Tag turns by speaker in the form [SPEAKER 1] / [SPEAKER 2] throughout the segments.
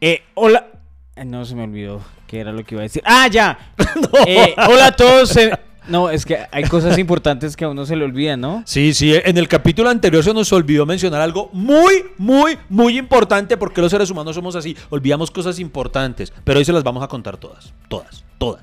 [SPEAKER 1] Eh, hola. Eh, No se me olvidó qué era lo que iba a decir. ¡Ah, ya! Eh, hola a todos. eh, No, es que hay cosas importantes que a uno se le olvidan, ¿no?
[SPEAKER 2] Sí, sí, en el capítulo anterior se nos olvidó mencionar algo muy, muy, muy importante porque los seres humanos somos así, olvidamos cosas importantes, pero hoy se las vamos a contar todas, todas, todas.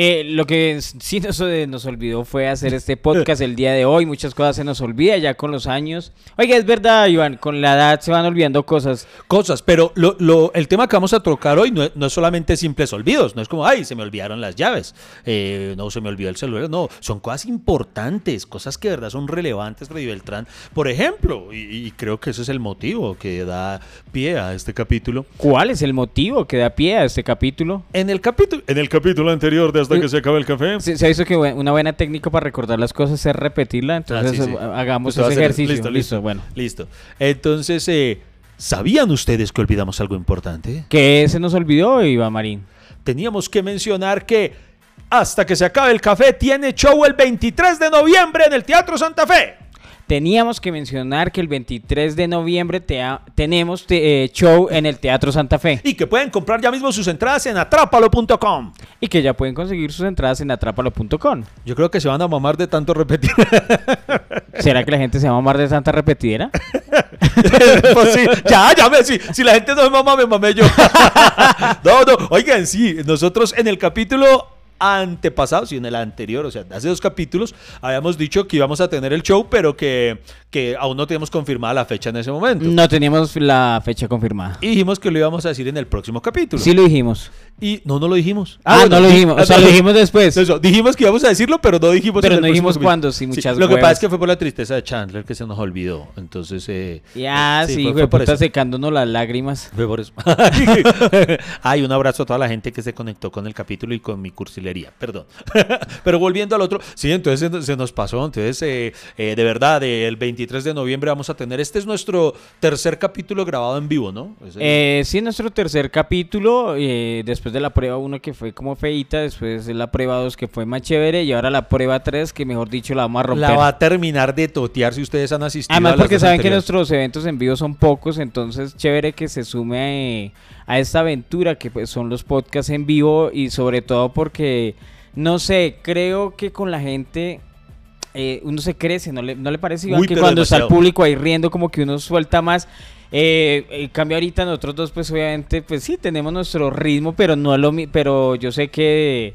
[SPEAKER 1] Eh, lo que sí nos, eh, nos olvidó fue hacer este podcast el día de hoy. Muchas cosas se nos olvidan ya con los años. Oiga, es verdad, Iván, con la edad se van olvidando cosas.
[SPEAKER 2] Cosas, pero lo, lo- el tema que vamos a tocar hoy no es, no es solamente simples olvidos, no es como, ay, se me olvidaron las llaves, eh, no, se me olvidó el celular, no, son cosas importantes, cosas que de verdad son relevantes, Freddy Beltrán. Por ejemplo, y, y creo que ese es el motivo que da pie a este capítulo,
[SPEAKER 1] ¿Cuál es el motivo que da pie a este capítulo?
[SPEAKER 2] En el capítulo, en el capítulo anterior de Hasta que se acabe el café.
[SPEAKER 1] Se, se ha visto que una buena técnica para recordar las cosas es repetirla, entonces
[SPEAKER 2] Ah, sí, sí.
[SPEAKER 1] eh, hagamos
[SPEAKER 2] Usted
[SPEAKER 1] ese ejercicio.
[SPEAKER 2] Listo,
[SPEAKER 1] Listo,
[SPEAKER 2] listo.
[SPEAKER 1] bueno.
[SPEAKER 2] Listo. Entonces, eh, ¿sabían ustedes que olvidamos algo importante?
[SPEAKER 1] ¿Qué se nos olvidó, Iván Marín?
[SPEAKER 2] Teníamos que mencionar que Hasta que se acabe el café tiene show el 23 de noviembre en el Teatro Santa Fe.
[SPEAKER 1] Teníamos que mencionar que el 23 de noviembre tenemos te- eh, show en el Teatro Santa Fe
[SPEAKER 2] Y que pueden comprar ya mismo sus entradas en atrápalo.com.
[SPEAKER 1] y que ya pueden conseguir sus entradas en atrapalo.com.
[SPEAKER 2] Yo creo que se van a mamar de tanto repetir.
[SPEAKER 1] ¿Será que la gente se va a mamar de tanta repetidera?
[SPEAKER 2] Pues sí, ya, ya me, si, si la gente no me mama, me mamé yo. no, no, oigan, sí, nosotros en el capítulo antepasado, sí, en el anterior, o sea, hace dos capítulos, habíamos dicho que íbamos a tener el show, pero que, que aún no teníamos confirmada la fecha en ese momento.
[SPEAKER 1] No teníamos la fecha confirmada.
[SPEAKER 2] Y dijimos que lo íbamos a decir en el próximo capítulo.
[SPEAKER 1] Sí lo dijimos.
[SPEAKER 2] Y no, no lo dijimos.
[SPEAKER 1] Ah,
[SPEAKER 2] bueno,
[SPEAKER 1] no lo
[SPEAKER 2] di-
[SPEAKER 1] dijimos.
[SPEAKER 2] ah,
[SPEAKER 1] O sea, lo dijimos después.
[SPEAKER 2] Eso, dijimos que íbamos a decirlo, pero no dijimos
[SPEAKER 1] Pero
[SPEAKER 2] en
[SPEAKER 1] no dijimos cuándo, sí, muchas
[SPEAKER 2] Lo que pasa es que fue por la tristeza de Chandler que se nos olvidó. Entonces, eh,
[SPEAKER 1] Ya,
[SPEAKER 2] eh,
[SPEAKER 1] sí,
[SPEAKER 2] fue- fue por eso.
[SPEAKER 1] secándonos las lágrimas.
[SPEAKER 2] Fue por eso. Ay, un abrazo a toda la gente que se conectó con el capítulo y con mi cursilería. Perdón. Pero volviendo al otro, sí, entonces se, nos pasó. Entonces, eh, eh, de verdad, el 23 de noviembre vamos a tener. Este es nuestro tercer capítulo grabado en vivo, ¿no? Es el-
[SPEAKER 1] Eh, sí, nuestro tercer capítulo, eh, después de la prueba 1 que fue como feita, después de la prueba 2 que fue más chévere y ahora la prueba 3 que mejor dicho la vamos a romper.
[SPEAKER 2] la va a terminar de totear si ustedes han asistido.
[SPEAKER 1] Además
[SPEAKER 2] a las
[SPEAKER 1] porque saben que nuestros eventos en vivo son pocos, entonces chévere que se sume eh, a esta aventura que pues, son los podcasts en vivo y sobre todo porque, no sé, creo que con la gente eh, uno se crece, ¿no le, no le parece Iván,
[SPEAKER 2] Uy,
[SPEAKER 1] que cuando está el público ahí riendo como que uno suelta más? Eh, en cambio ahorita nosotros dos pues obviamente pues sí tenemos nuestro ritmo, pero no lo pero yo sé que...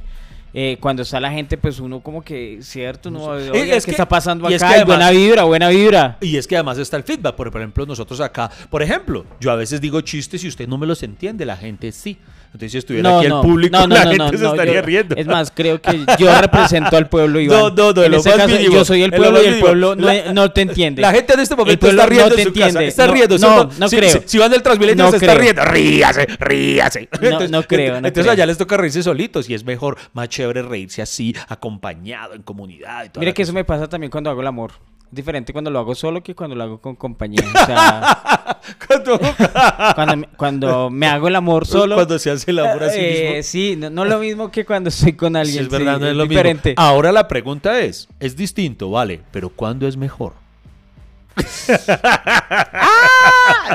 [SPEAKER 1] eh, cuando está la gente, pues uno como que, cierto, no. Oiga,
[SPEAKER 2] Es
[SPEAKER 1] ¿qué
[SPEAKER 2] que-
[SPEAKER 1] está pasando
[SPEAKER 2] y es
[SPEAKER 1] acá?
[SPEAKER 2] que
[SPEAKER 1] Y buena
[SPEAKER 2] además-
[SPEAKER 1] vibra, buena vibra.
[SPEAKER 2] Y es que además está el feedback. Por ejemplo, nosotros acá, por ejemplo, yo a veces digo chistes y usted no me los entiende, la gente sí. Entonces, si estuviera aquí el público,
[SPEAKER 1] no, no,
[SPEAKER 2] la
[SPEAKER 1] no,
[SPEAKER 2] gente
[SPEAKER 1] no,
[SPEAKER 2] se
[SPEAKER 1] no,
[SPEAKER 2] estaría
[SPEAKER 1] yo-
[SPEAKER 2] riendo.
[SPEAKER 1] Es más, creo que yo represento al pueblo, Iván.
[SPEAKER 2] No, no, no,
[SPEAKER 1] En
[SPEAKER 2] lo
[SPEAKER 1] este
[SPEAKER 2] más
[SPEAKER 1] caso,
[SPEAKER 2] mínimo,
[SPEAKER 1] yo soy el pueblo y el
[SPEAKER 2] mínimo.
[SPEAKER 1] pueblo no,
[SPEAKER 2] La-
[SPEAKER 1] no te entiende.
[SPEAKER 2] La gente en este momento está riendo
[SPEAKER 1] no te
[SPEAKER 2] en su casa.
[SPEAKER 1] entiende.
[SPEAKER 2] Está
[SPEAKER 1] No,
[SPEAKER 2] riendo. ¿sí
[SPEAKER 1] no, no
[SPEAKER 2] si,
[SPEAKER 1] creo.
[SPEAKER 2] Si, si van del Transmilenio
[SPEAKER 1] No
[SPEAKER 2] se está
[SPEAKER 1] creo.
[SPEAKER 2] riendo. Ríase, ríase.
[SPEAKER 1] No, no creo, no
[SPEAKER 2] entonces allá les toca reírse solitos y es mejor, más chévere reírse así, acompañado, en comunidad. y toda
[SPEAKER 1] Mira que eso me pasa también cuando hago el amor. Es diferente cuando lo hago solo que cuando lo hago con compañía. O sea,
[SPEAKER 2] Cuando,
[SPEAKER 1] cuando, me- hago el amor solo.
[SPEAKER 2] cuando se hace el amor a sí
[SPEAKER 1] eh,
[SPEAKER 2] mismo.
[SPEAKER 1] sí, no, no lo mismo que cuando estoy con
[SPEAKER 2] Sí,
[SPEAKER 1] alguien.
[SPEAKER 2] es verdad,
[SPEAKER 1] sí,
[SPEAKER 2] no es lo
[SPEAKER 1] diferente.
[SPEAKER 2] mismo. Ahora la pregunta es, es distinto, vale, pero ¿cuándo es mejor?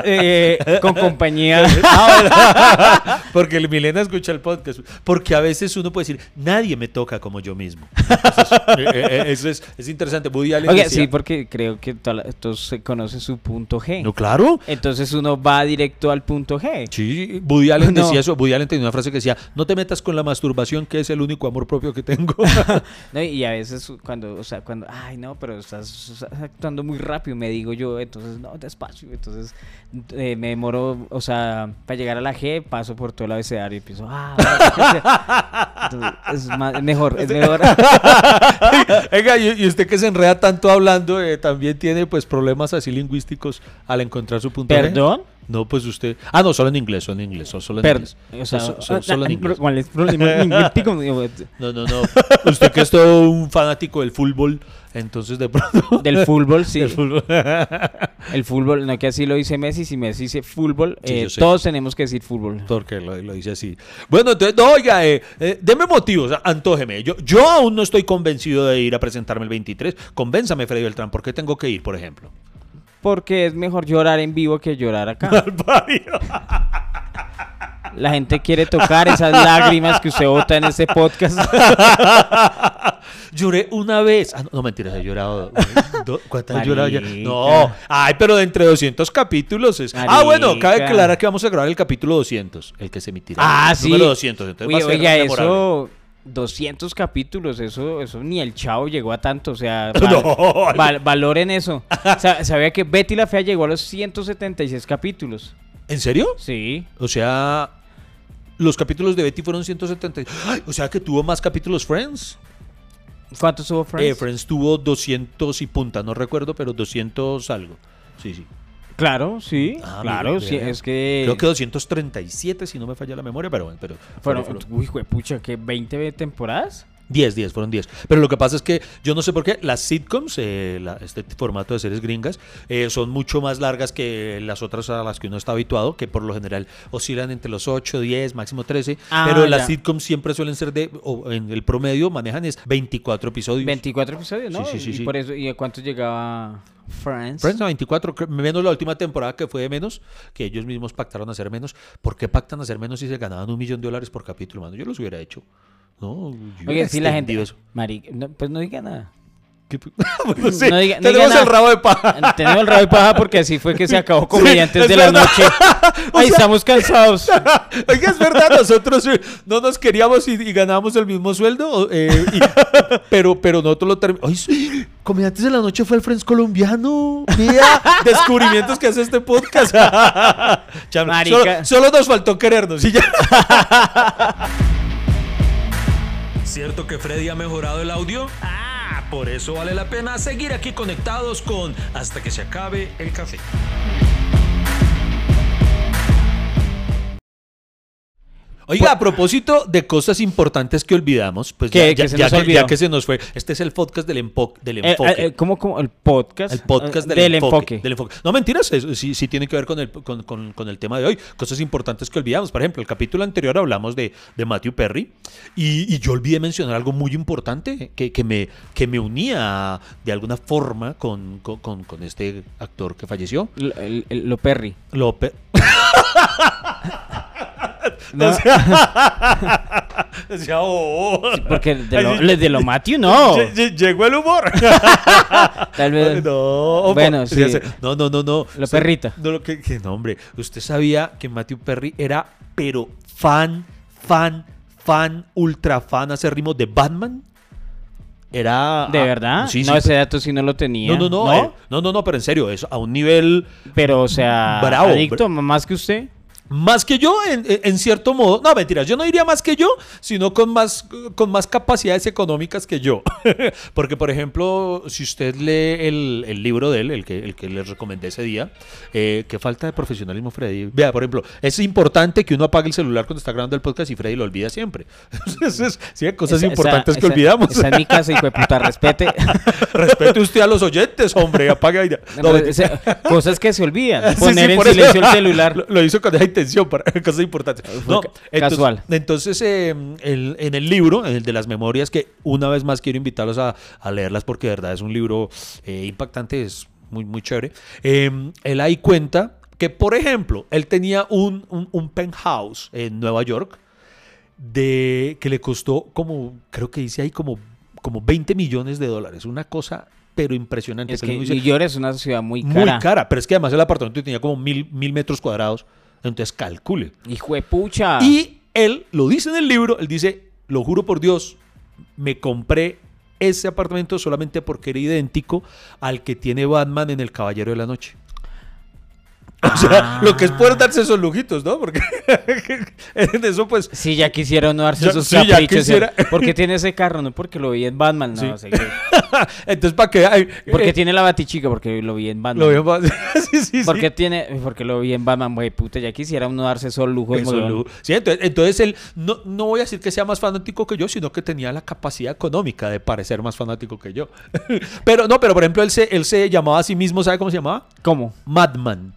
[SPEAKER 1] Eh, con compañía.
[SPEAKER 2] Porque el Milena escucha el podcast. Porque a veces uno puede decir, nadie me toca como yo mismo. Entonces, eh, eh, eso es, es interesante. Woody Allen decía-
[SPEAKER 1] sí, porque creo que todos se conocen su punto G.
[SPEAKER 2] No, claro.
[SPEAKER 1] Entonces uno va directo al punto G.
[SPEAKER 2] Sí, Woody Allen
[SPEAKER 1] No.
[SPEAKER 2] decía eso. Woody Allen tenía una frase que decía, no te metas con la masturbación, que es el único amor propio que tengo.
[SPEAKER 1] ¿no? Y a veces cuando, o sea, cuando, ay, no, pero estás, estás actuando muy rápido, me digo yo, entonces, no, despacio. Entonces eh, me demoro, o sea, para llegar a la G, paso por todo el abecedario y empiezo, ah, vale". Entonces, es, más- mejor, es mejor.
[SPEAKER 2] Venga, y, usted que se enreda tanto hablando, eh, también tiene pues problemas así lingüísticos al encontrar su punto G? No, pues usted. Ah, no, solo en inglés, solo en inglés, solo, en inglés.
[SPEAKER 1] o sea,
[SPEAKER 2] So- so- solo en inglés.
[SPEAKER 1] ¿cuál es el?
[SPEAKER 2] No, no, no. Usted que es todo un fanático del fútbol, entonces de pronto.
[SPEAKER 1] Del fútbol, sí.
[SPEAKER 2] Del fútbol.
[SPEAKER 1] El fútbol, no que así lo dice Messi, si Messi dice fútbol,
[SPEAKER 2] Sí,
[SPEAKER 1] eh, todos tenemos que decir fútbol.
[SPEAKER 2] Porque lo, lo dice así. Bueno, entonces, no, oiga, eh, eh, deme motivos, antójeme. Yo, yo aún no estoy convencido de ir a presentarme el 23. Convénzame, Freddy Beltrán, ¿por qué tengo que ir, por ejemplo?
[SPEAKER 1] Porque es mejor llorar en vivo que llorar acá. La gente quiere tocar esas lágrimas que usted bota en ese podcast.
[SPEAKER 2] Lloré una vez. Ah, no, no, mentiras, he llorado. do- ¿Cuántas he llorado ya? No, ay, pero de entre 200 capítulos es. Ah, bueno, cabe aclarar que vamos a grabar el capítulo 200, el que se emitirá.
[SPEAKER 1] Ah,
[SPEAKER 2] el
[SPEAKER 1] sí.
[SPEAKER 2] Número 200. Entonces
[SPEAKER 1] Uy,
[SPEAKER 2] va a ser
[SPEAKER 1] oiga,
[SPEAKER 2] memorable.
[SPEAKER 1] eso, 200 capítulos, eso, eso ni el chavo llegó a tanto, o sea,
[SPEAKER 2] No.
[SPEAKER 1] val- val- valoren eso. Sa- ¿Sabía que Betty la Fea llegó a los 176 capítulos?
[SPEAKER 2] ¿En serio?
[SPEAKER 1] Sí.
[SPEAKER 2] O sea, los capítulos de Betty fueron 170. Ay, o sea que tuvo más capítulos Friends.
[SPEAKER 1] ¿Cuántos tuvo Friends?
[SPEAKER 2] Eh, Friends tuvo 200 y punta, no recuerdo, pero 200 algo. Sí, sí.
[SPEAKER 1] Claro, sí,
[SPEAKER 2] Ah,
[SPEAKER 1] claro,
[SPEAKER 2] mira,
[SPEAKER 1] sí, es que...
[SPEAKER 2] Creo que 237, si no me falla la memoria, pero bueno. Pero
[SPEAKER 1] Fueron, uy, pucha, que 20 temporadas.
[SPEAKER 2] 10, 10, fueron 10. Pero lo que pasa es que yo no sé por qué las sitcoms, eh, la- este formato de series gringas, eh, son mucho más largas que las otras a las que uno está habituado, que por lo general oscilan entre los 8, 10, máximo 13.
[SPEAKER 1] Ah,
[SPEAKER 2] pero las sitcoms siempre suelen ser de, o en el promedio manejan es 24 episodios.
[SPEAKER 1] 24 episodios, ¿no?
[SPEAKER 2] Sí, sí, sí,
[SPEAKER 1] y
[SPEAKER 2] sí.
[SPEAKER 1] por eso, ¿y a cuánto llegaba Friends?
[SPEAKER 2] Friends a 24, cre- menos la última temporada que fue de menos, que ellos mismos pactaron hacer menos. ¿Por qué pactan hacer menos si se ganaban un millón de dólares por capítulo, mano? Yo los hubiera hecho. No, yo
[SPEAKER 1] Oye, sí, la gente...
[SPEAKER 2] eso.
[SPEAKER 1] No, pues no diga nada.
[SPEAKER 2] ¿Qué p- Bueno, sí,
[SPEAKER 1] No diga- no
[SPEAKER 2] tenemos
[SPEAKER 1] diga
[SPEAKER 2] el rabo de paja.
[SPEAKER 1] Tenemos el rabo de paja porque así fue que se acabó Comediantes
[SPEAKER 2] es
[SPEAKER 1] de la. Noche. Ay,
[SPEAKER 2] sea-
[SPEAKER 1] estamos cansados.
[SPEAKER 2] Oiga, es verdad, nosotros eh, no nos queríamos y, y ganábamos el mismo sueldo, eh, y- pero, pero nosotros lo terminamos. ¡Ay, sí! Comediantes de la Noche fue el Friends colombiano. Mira, descubrimientos que hace este podcast. Solo, solo nos faltó querernos y ya.
[SPEAKER 3] ¿Cierto que Freddy ha mejorado el audio? Ah, por eso vale la pena seguir aquí conectados con Hasta que se acabe el café.
[SPEAKER 2] Oiga, a propósito de cosas importantes que olvidamos, pues
[SPEAKER 1] ¿Qué-
[SPEAKER 2] ya, que, ya que se nos fue, este es el podcast del, empo- del
[SPEAKER 1] Eh,
[SPEAKER 2] enfoque.
[SPEAKER 1] eh, eh, ¿Cómo, cómo? El podcast.
[SPEAKER 2] El podcast
[SPEAKER 1] eh,
[SPEAKER 2] del,
[SPEAKER 1] del
[SPEAKER 2] enfoque,
[SPEAKER 1] enfoque.
[SPEAKER 2] del enfoque. No, mentiras, eso sí, sí tiene que ver con el, con, con- con el tema de hoy. Cosas importantes que olvidamos. Por ejemplo, el capítulo anterior hablamos de, de Matthew Perry y, y yo olvidé mencionar algo muy importante que, que me, que me unía de alguna forma con, con- con- con este actor que falleció.
[SPEAKER 1] L- el- el- lo Perry. No,
[SPEAKER 2] Decía, oh.
[SPEAKER 1] porque de lo, de lo Matthew no.
[SPEAKER 2] lle- lle- Llegó el humor.
[SPEAKER 1] Tal vez.
[SPEAKER 2] No,
[SPEAKER 1] Bueno,
[SPEAKER 2] sí,
[SPEAKER 1] sí.
[SPEAKER 2] sí. No, no, no, no. O sea,
[SPEAKER 1] perrita.
[SPEAKER 2] No, lo que, que no, hombre. Usted sabía que Matthew Perry era, pero fan, fan, fan, ultra fan acérrimo de Batman. Era.
[SPEAKER 1] ¿De
[SPEAKER 2] ah,
[SPEAKER 1] verdad?
[SPEAKER 2] Sí, sí.
[SPEAKER 1] no, ese dato sí no lo tenía.
[SPEAKER 2] no, no, no, eh, no, no, no, pero en serio, es a un nivel
[SPEAKER 1] Pero, o sea,
[SPEAKER 2] Bravo,
[SPEAKER 1] adicto más que usted.
[SPEAKER 2] Más que yo, en, en cierto modo. No, mentiras, yo no iría más que yo, sino con más, con más capacidades económicas que yo. Porque, por ejemplo, si usted lee el, el libro de él, el que, el que les recomendé ese día, eh, qué falta de profesionalismo, Freddy. Vea, por ejemplo, es importante que uno apague el celular cuando está grabando el podcast y Freddy lo olvida siempre. Entonces, sí, hay cosas
[SPEAKER 1] Esa-
[SPEAKER 2] importantes
[SPEAKER 1] esa-
[SPEAKER 2] que
[SPEAKER 1] esa-
[SPEAKER 2] olvidamos.
[SPEAKER 1] Esa es mi casa, hijo de puta, respete.
[SPEAKER 2] Respete usted a los oyentes, hombre, ya. No,
[SPEAKER 1] Pero, o sea, cosas que se olvidan. Poner
[SPEAKER 2] sí,
[SPEAKER 1] en
[SPEAKER 2] eso.
[SPEAKER 1] silencio el celular.
[SPEAKER 2] Lo, lo hizo con esa intención para cosas importantes. No, entonces,
[SPEAKER 1] casual.
[SPEAKER 2] Entonces, eh, el- en el libro, en el de las memorias, que una vez más quiero invitarlos a, a leerlas porque de verdad es un libro eh, impactante, es muy, muy chévere. eh, él ahí cuenta que, por ejemplo, él tenía un, un, un penthouse en Nueva York de que le costó como, creo que dice ahí como, como 20 millones de dólares. Una cosa, pero impresionante.
[SPEAKER 1] Es
[SPEAKER 2] que
[SPEAKER 1] New York es una ciudad muy
[SPEAKER 2] muy
[SPEAKER 1] cara.
[SPEAKER 2] cara. pero es que además el apartamento tenía como mil, mil metros cuadrados. Entonces calcule.
[SPEAKER 1] Hijo de pucha.
[SPEAKER 2] Y él lo dice en el libro, él dice, lo juro por Dios, me compré ese apartamento solamente porque era idéntico al que tiene Batman en El Caballero de la Noche. O sea,
[SPEAKER 1] Ah.
[SPEAKER 2] lo que es poder darse esos lujitos, ¿no? Porque en eso pues...
[SPEAKER 1] Sí, ya quisiera uno darse
[SPEAKER 2] Ya-
[SPEAKER 1] esos
[SPEAKER 2] sí,
[SPEAKER 1] caprichos.
[SPEAKER 2] quisiera.
[SPEAKER 1] ¿Por qué tiene ese carro? No porque lo vi en Batman, no.
[SPEAKER 2] Sí. Entonces, ¿para qué? Ay,
[SPEAKER 1] Porque
[SPEAKER 2] eh,
[SPEAKER 1] tiene la batichica, porque lo vi en Batman.
[SPEAKER 2] Lo veo más... sí, sí,
[SPEAKER 1] ¿Por
[SPEAKER 2] sí.
[SPEAKER 1] qué tiene? Porque lo vi en Batman, güey, puta, ya quisiera uno darse esos lujos,
[SPEAKER 2] Eso,
[SPEAKER 1] weón.
[SPEAKER 2] Lu. Sí, entonces, entonces él, no, no voy a decir que sea más fanático que yo, sino que tenía la capacidad económica de parecer más fanático que yo. pero no, pero por ejemplo, él se, él se llamaba a sí mismo, ¿sabe cómo se llamaba?
[SPEAKER 1] ¿Cómo?
[SPEAKER 2] Madman.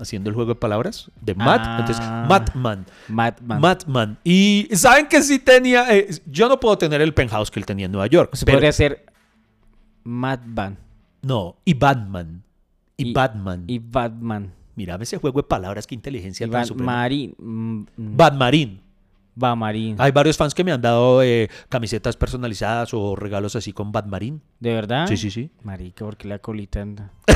[SPEAKER 2] Haciendo el juego de palabras de Mad.
[SPEAKER 1] Ah.
[SPEAKER 2] Entonces, Madman.
[SPEAKER 1] Batman.
[SPEAKER 2] Madman. Y saben que sí tenía. eh, yo no puedo tener el penthouse que él tenía en Nueva York.
[SPEAKER 1] Se
[SPEAKER 2] pero-
[SPEAKER 1] podría ser Madman
[SPEAKER 2] No, y Batman. Y,
[SPEAKER 1] Y-
[SPEAKER 2] Batman.
[SPEAKER 1] y Batman.
[SPEAKER 2] Mírame ese juego de palabras, qué inteligencia tan suprema.
[SPEAKER 1] Batmarín.
[SPEAKER 2] Batmarín. Hay varios fans que me han dado eh, camisetas personalizadas o regalos así con Batmarín.
[SPEAKER 1] ¿De verdad?
[SPEAKER 2] Sí, sí, sí.
[SPEAKER 1] Marica, porque la colita anda.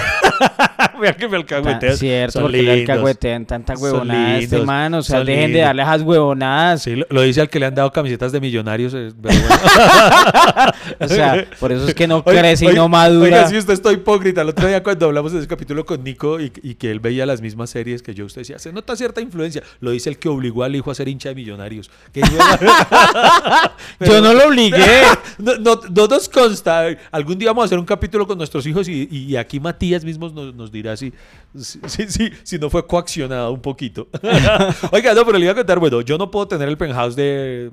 [SPEAKER 2] Que me
[SPEAKER 1] Tan- Cierto,
[SPEAKER 2] Son
[SPEAKER 1] porque le alcahuetean tanta huevonada este man. O sea,
[SPEAKER 2] son
[SPEAKER 1] dejen de darle esas huevonadas.
[SPEAKER 2] Sí, lo, lo dice al que le han dado camisetas de millonarios. pero bueno.
[SPEAKER 1] O sea, por eso es que no
[SPEAKER 2] Oiga,
[SPEAKER 1] crece y no madura.
[SPEAKER 2] Oiga, sí, usted está hipócrita. El otro día cuando hablamos de ese capítulo con Nico y, y que él veía las mismas series que yo, usted decía, se nota cierta influencia. Lo dice el que obligó al hijo a ser hincha de millonarios. Que yo,
[SPEAKER 1] Yo no lo obligué.
[SPEAKER 2] no, no- no nos consta. Algún día vamos a hacer un capítulo con nuestros hijos y, y aquí Matías mismo nos, nos dirá si, si, si- si- si no fue coaccionado un poquito. Oiga, no, pero le iba a contar, bueno, yo no puedo tener el penthouse de,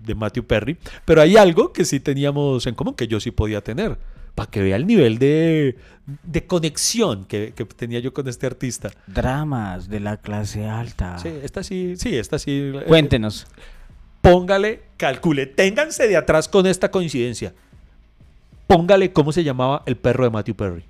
[SPEAKER 2] de Matthew Perry, pero hay algo que sí teníamos en común, que yo sí podía tener. Para que vea el nivel de, de conexión que, que tenía yo con este artista.
[SPEAKER 1] Dramas de la clase alta.
[SPEAKER 2] Sí, esta sí, sí, esta sí. eh,
[SPEAKER 1] Cuéntenos.
[SPEAKER 2] póngale, calcule, ténganse de atrás con esta coincidencia. Póngale cómo se llamaba el perro de Matthew Perry.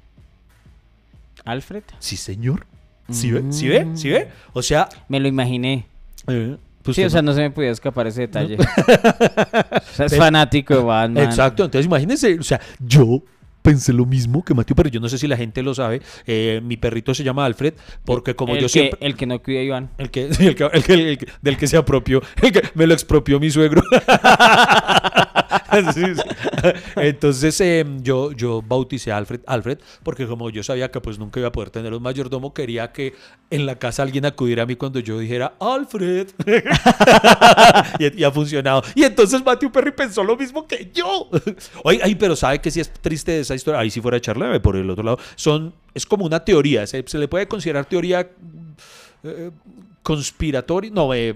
[SPEAKER 1] Alfred.
[SPEAKER 2] Sí, señor. ¿Sí ve? ¿Sí ve? ¿Sí ve? O sea,
[SPEAKER 1] Me lo imaginé.
[SPEAKER 2] eh, pues
[SPEAKER 1] Sí, o sea,
[SPEAKER 2] no-
[SPEAKER 1] no se me podía escapar ese detalle. o sea, es fanático de Batman.
[SPEAKER 2] Exacto, entonces imagínense, o sea, yo pensé lo mismo que Matthew Perry. Yo no sé si la gente lo sabe. eh, mi perrito se llama Alfred porque como
[SPEAKER 1] el
[SPEAKER 2] yo
[SPEAKER 1] que,
[SPEAKER 2] siempre...
[SPEAKER 1] El que no cuida a Iván.
[SPEAKER 2] El que, sí, el que- el que- el que- del que se apropió, el que me lo expropió mi suegro. Sí, sí. Entonces eh, yo, yo bauticé a Alfred, Alfred porque como yo sabía que pues nunca iba a poder tener un mayordomo, quería que en la casa alguien acudiera a mí cuando yo dijera Alfred. y, ha funcionado. Y entonces Matthew Perry pensó lo mismo que yo. Oye, ay, pero ¿sabe que sí es triste esa historia? Ahí si fuera a echarle por el otro lado. Son, es como una teoría, se, se le puede considerar teoría eh, conspiratoria, no, eh,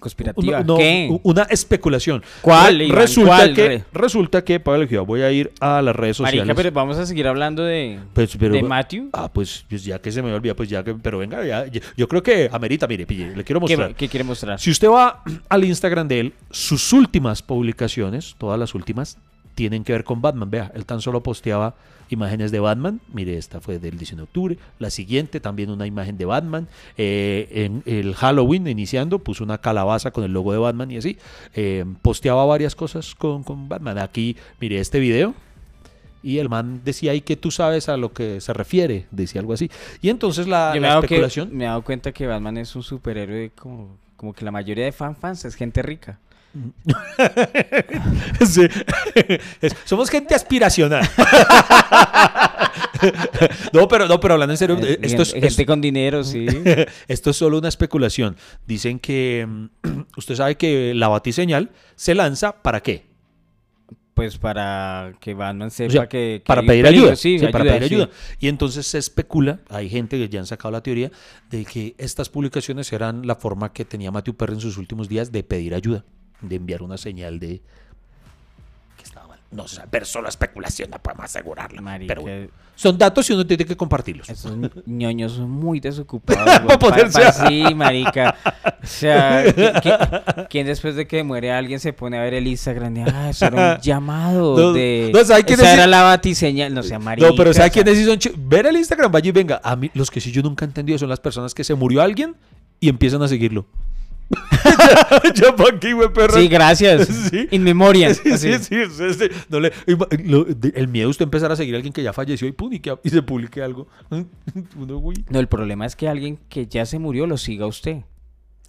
[SPEAKER 1] Conspirativa.
[SPEAKER 2] no,
[SPEAKER 1] ¿Qué?
[SPEAKER 2] una especulación.
[SPEAKER 1] ¿Cuál, Iván?
[SPEAKER 2] Resulta
[SPEAKER 1] ¿Cuál,
[SPEAKER 2] que,
[SPEAKER 1] re?
[SPEAKER 2] resulta que, Pablo Gio, voy a ir a las redes sociales.
[SPEAKER 1] Marica, pero vamos a seguir hablando de,
[SPEAKER 2] Pues, pero-
[SPEAKER 1] de Matthew.
[SPEAKER 2] Ah, pues, pues ya que se me olvida, pues ya que, pero venga, ya, yo, creo que amerita, mire, pille, le quiero
[SPEAKER 1] ¿Qué,
[SPEAKER 2] mostrar.
[SPEAKER 1] qué quiere mostrar?
[SPEAKER 2] Si usted va al Instagram de él, sus últimas publicaciones, todas las últimas, tienen que ver con Batman. Vea, él tan solo posteaba imágenes de Batman. Mire, esta fue del 19 de octubre. La siguiente, también una imagen de Batman. Eh, en el Halloween, iniciando, puso una calabaza con el logo de Batman y así. Eh, posteaba varias cosas con, con Batman. Aquí, mire este video. Y el man decía ahí que tú sabes a lo que se refiere, decía algo así. Y entonces la,
[SPEAKER 1] Yo me
[SPEAKER 2] la
[SPEAKER 1] que-
[SPEAKER 2] especulación...
[SPEAKER 1] me he dado cuenta que Batman es un superhéroe como, como que la mayoría de fan fans es gente rica.
[SPEAKER 2] Sí. Somos gente aspiracional. no, pero no, pero hablando en serio,
[SPEAKER 1] Eh,
[SPEAKER 2] esto es,
[SPEAKER 1] gente, con dinero, sí.
[SPEAKER 2] esto es solo una especulación. Dicen que mm, usted sabe que la batiseñal se lanza para qué?
[SPEAKER 1] Pues para que Batman sepa
[SPEAKER 2] O sea,
[SPEAKER 1] que, que
[SPEAKER 2] para pedir
[SPEAKER 1] peligro,
[SPEAKER 2] ayuda.
[SPEAKER 1] Sí,
[SPEAKER 2] Sí, para pedir
[SPEAKER 1] sí.
[SPEAKER 2] ayuda. Y entonces se especula, hay gente que ya han sacado la teoría de que estas publicaciones eran la forma que tenía Matthew Perry en sus últimos días de pedir ayuda, de enviar una señal de que estaba mal. No se sabe, pero solo especulación, no podemos asegurarlo.
[SPEAKER 1] Marica,
[SPEAKER 2] Pero bueno, son datos y uno tiene que compartirlos.
[SPEAKER 1] Esos ñoños son muy desocupados.
[SPEAKER 2] Pa'
[SPEAKER 1] güey.
[SPEAKER 2] ponerse
[SPEAKER 1] Pa-
[SPEAKER 2] a-
[SPEAKER 1] pa- Sí, marica. O sea, ¿qui- qui- ¿quién después de que muere alguien se pone a ver el Instagram de, ah, eso era un llamado
[SPEAKER 2] No,
[SPEAKER 1] de...
[SPEAKER 2] no, ¿sabe quién
[SPEAKER 1] esa
[SPEAKER 2] es?
[SPEAKER 1] era la batiseñal, no sea marica.
[SPEAKER 2] No, pero
[SPEAKER 1] o
[SPEAKER 2] ¿sabe
[SPEAKER 1] sea,
[SPEAKER 2] quiénes sí son Ver el Instagram, vaya y venga. A mí, los que sí yo nunca he entendido son las personas que se murió alguien y empiezan a seguirlo. Ya, ya pa' aquí, güey, perro.
[SPEAKER 1] Sí, gracias.
[SPEAKER 2] Sí.
[SPEAKER 1] In.
[SPEAKER 2] Sí, sí, sí, sí, sí. No le- ima- lo- de- el miedo de usted empezar a seguir a alguien que ya falleció y, pum, y, que- y se publique algo.
[SPEAKER 1] No, el problema es que alguien que ya se murió lo siga a usted.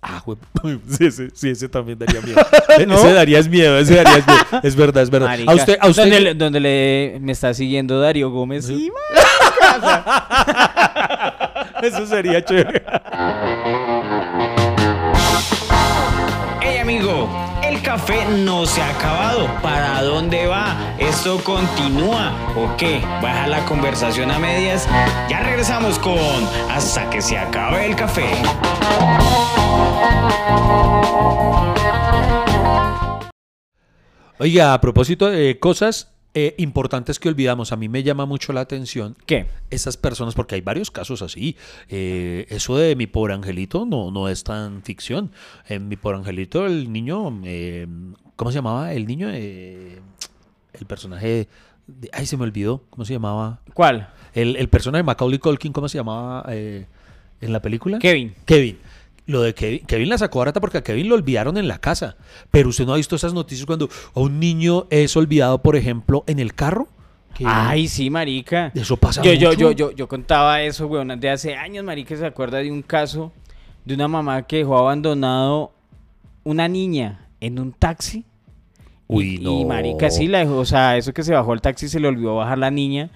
[SPEAKER 2] Ah, güey. Sí, ese, sí, ese también daría miedo. Ese daría es miedo, ese daría es miedo. Es verdad, es verdad.
[SPEAKER 1] Marica,
[SPEAKER 2] A usted, a usted.
[SPEAKER 1] Donde, le, donde le- me está siguiendo Darío Gómez. Sí.
[SPEAKER 2] Eso sería chévere.
[SPEAKER 1] Café no se ha acabado. ¿Para dónde va? ¿Esto continúa o qué? ¿Baja la conversación a medias? Ya regresamos con Hasta que se acabe el café.
[SPEAKER 2] Oiga, a propósito de cosas eh, importantes que olvidamos, a mí me llama mucho la atención
[SPEAKER 1] ¿Qué?
[SPEAKER 2] esas personas, porque hay varios casos así. Eh, eso de mi pobre angelito no, no es tan ficción. En mi pobre angelito, el niño, eh, ¿cómo se llamaba? El niño, eh, el personaje, de- ay, se me olvidó, ¿cómo se llamaba?
[SPEAKER 1] ¿Cuál?
[SPEAKER 2] El, el personaje de Macaulay Culkin, ¿cómo se llamaba eh, en la película?
[SPEAKER 1] Kevin.
[SPEAKER 2] Kevin. Lo de Kevin, Kevin la sacó barata porque a Kevin lo olvidaron en la casa. Pero usted no ha visto esas noticias cuando a un niño es olvidado, por ejemplo, en el carro.
[SPEAKER 1] Ay, sí, marica.
[SPEAKER 2] Eso pasa
[SPEAKER 1] Yo, yo,
[SPEAKER 2] mucho.
[SPEAKER 1] yo, yo, yo contaba eso, weón, de hace años, marica, se acuerda de un caso de una mamá que dejó abandonado una niña en un taxi.
[SPEAKER 2] Uy,
[SPEAKER 1] y,
[SPEAKER 2] no.
[SPEAKER 1] y marica, sí, la dejó, o sea, eso que se bajó el taxi se le olvidó bajar la niña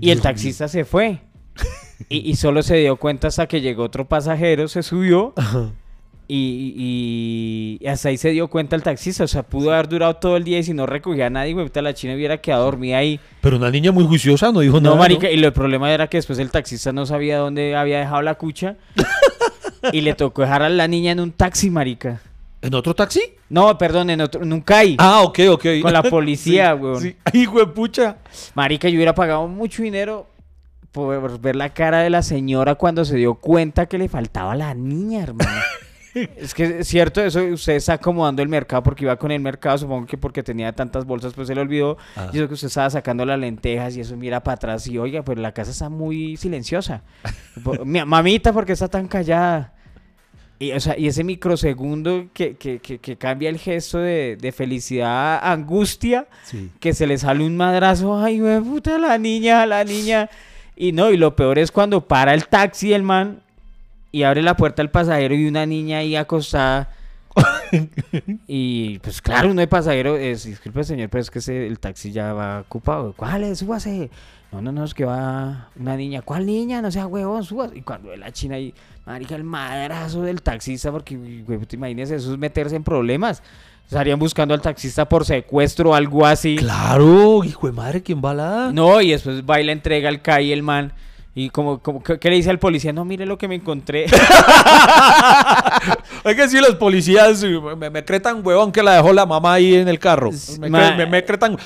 [SPEAKER 1] y el taxista se fue. Y, y solo se dio cuenta hasta que llegó otro pasajero, se subió y, y- y hasta ahí se dio cuenta el taxista. O sea, pudo haber durado todo el día y si no recogía a nadie, güey, la china hubiera quedado dormida ahí.
[SPEAKER 2] Pero una niña muy juiciosa no dijo
[SPEAKER 1] No,
[SPEAKER 2] nada.
[SPEAKER 1] marica, y lo, el problema era que después el taxista no sabía dónde había dejado la cucha y le tocó dejar a la niña en un taxi, marica.
[SPEAKER 2] ¿En otro taxi?
[SPEAKER 1] No, perdón, en otro, nunca hay.
[SPEAKER 2] Ah, ok, ok.
[SPEAKER 1] Con la policía,
[SPEAKER 2] Sí,
[SPEAKER 1] weón.
[SPEAKER 2] sí. Ay, pucha.
[SPEAKER 1] Marica, yo hubiera pagado mucho dinero por ver la cara de la señora cuando se dio cuenta que le faltaba la niña, hermano. es que es cierto, eso usted está acomodando el mercado porque iba con el mercado, supongo que porque tenía tantas bolsas, pues se le olvidó.
[SPEAKER 2] Ah.
[SPEAKER 1] Y eso que usted estaba sacando las lentejas y eso mira para atrás y oiga, pues la casa está muy silenciosa. Mamita, ¿por qué está tan callada? Y, o sea, y ese microsegundo que, que, que, que cambia el gesto de, de felicidad a angustia,
[SPEAKER 2] Sí.
[SPEAKER 1] que se le sale un madrazo, ay, güey, puta, la niña, la niña. Y no, y lo peor es cuando para el taxi el man y abre la puerta al pasajero y una niña ahí acostada. y pues claro, uno de pasajero es, disculpe señor, pero es que ese- el taxi ya va ocupado. ¿Cuál es? Súbase. No, no, no, es que va una niña. ¿Cuál niña? No sea huevón, súbase. Y cuando ve la china ahí, marica, el madrazo del taxista, porque, güey, te imaginas, eso es meterse en problemas. Estarían buscando al taxista por secuestro o algo así.
[SPEAKER 2] Claro, hijo de madre, ¿quién balada?
[SPEAKER 1] No, y después va y le entrega el CAI el man. Y como, como ¿qué, le dice al policía? No, mire lo que me encontré.
[SPEAKER 2] Es que si los policías me, me cretan huevón que la dejó la mamá ahí en el carro. Me,
[SPEAKER 1] ma-
[SPEAKER 2] cre- me- me cretan.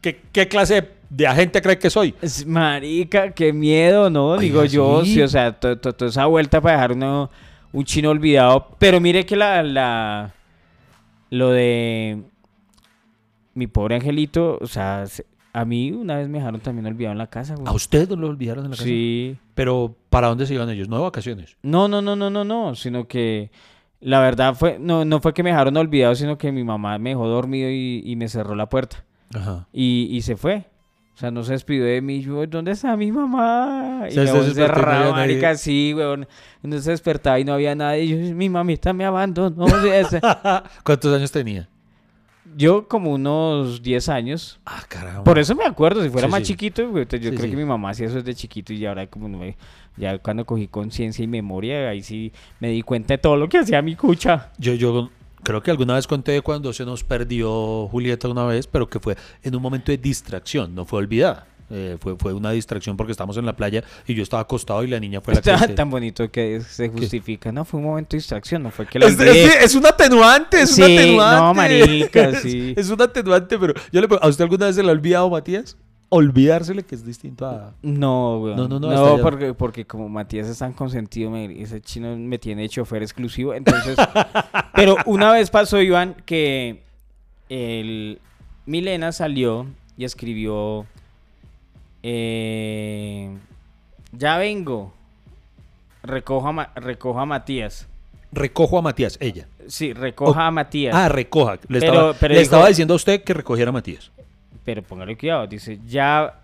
[SPEAKER 2] ¿qué, clase de agente cree que soy?
[SPEAKER 1] Marica, qué miedo, ¿no? Digo yo,
[SPEAKER 2] sí.
[SPEAKER 1] sí, o sea, to- to- toda esa vuelta para dejar uno, un chino olvidado. Pero mire que la, la, lo de mi pobre angelito, o sea, se- a mí una vez me dejaron también olvidado en la casa, güey.
[SPEAKER 2] ¿A usted lo olvidaron en la casa?
[SPEAKER 1] Sí.
[SPEAKER 2] Pero ¿para dónde se iban ellos? ¿No de vacaciones?
[SPEAKER 1] No, no, no, no, no, no, sino que la verdad fue, no, no fue que me dejaron olvidado, sino que mi mamá me dejó dormido y, y me cerró la puerta.
[SPEAKER 2] Ajá.
[SPEAKER 1] Y, y se fue. O sea, no se despidió de mí. Yo, ¿dónde está mi mamá? Y
[SPEAKER 2] Se despertó y no había nadie.
[SPEAKER 1] marica, sí, weón. Uno se despertaba y no había nadie. Y yo, mi mamita me abandonó.
[SPEAKER 2] ¿Cuántos años tenía?
[SPEAKER 1] yo como unos 10 años.
[SPEAKER 2] Ah, caramba.
[SPEAKER 1] Por eso me acuerdo, si fuera
[SPEAKER 2] Sí,
[SPEAKER 1] más
[SPEAKER 2] sí.
[SPEAKER 1] chiquito, yo
[SPEAKER 2] Sí,
[SPEAKER 1] creo que mi mamá hacía eso desde chiquito y ahora como no me- ya cuando cogí conciencia y memoria, ahí sí me di cuenta de todo lo que hacía mi cucha.
[SPEAKER 2] Yo, yo creo que alguna vez conté cuando se nos perdió Julieta una vez, pero que fue en un momento de distracción, no fue olvidada. Eh, fue, fue una distracción porque estábamos en la playa y yo estaba acostado y la niña fue la que...
[SPEAKER 1] Está
[SPEAKER 2] se-
[SPEAKER 1] tan bonito que se justifica. No, fue un momento de distracción, no fue que la
[SPEAKER 2] Es, es- es un atenuante, es un
[SPEAKER 1] Sí,
[SPEAKER 2] atenuante.
[SPEAKER 1] no, marica,
[SPEAKER 2] Es-
[SPEAKER 1] sí.
[SPEAKER 2] Es, un atenuante, pero yo le pregunto, ¿a usted alguna vez se le ha olvidado, Matías? Olvidársele que es distinto a...
[SPEAKER 1] No, güey.
[SPEAKER 2] No,
[SPEAKER 1] No,
[SPEAKER 2] no, no,
[SPEAKER 1] porque, porque como Matías es tan consentido, me- ese chino me tiene chofer exclusivo. Entonces, pero una vez pasó, Iván, que el Milena salió y escribió, eh, ya vengo, recoja, a Ma- a Matías.
[SPEAKER 2] Recojo a Matías, ella.
[SPEAKER 1] Sí, recoja a Matías.
[SPEAKER 2] Ah, recoja. Le,
[SPEAKER 1] Pero-
[SPEAKER 2] estaba,
[SPEAKER 1] pero
[SPEAKER 2] le
[SPEAKER 1] dijo-
[SPEAKER 2] estaba diciendo a usted que recogiera a Matías.
[SPEAKER 1] Pero póngale cuidado, dice, ya,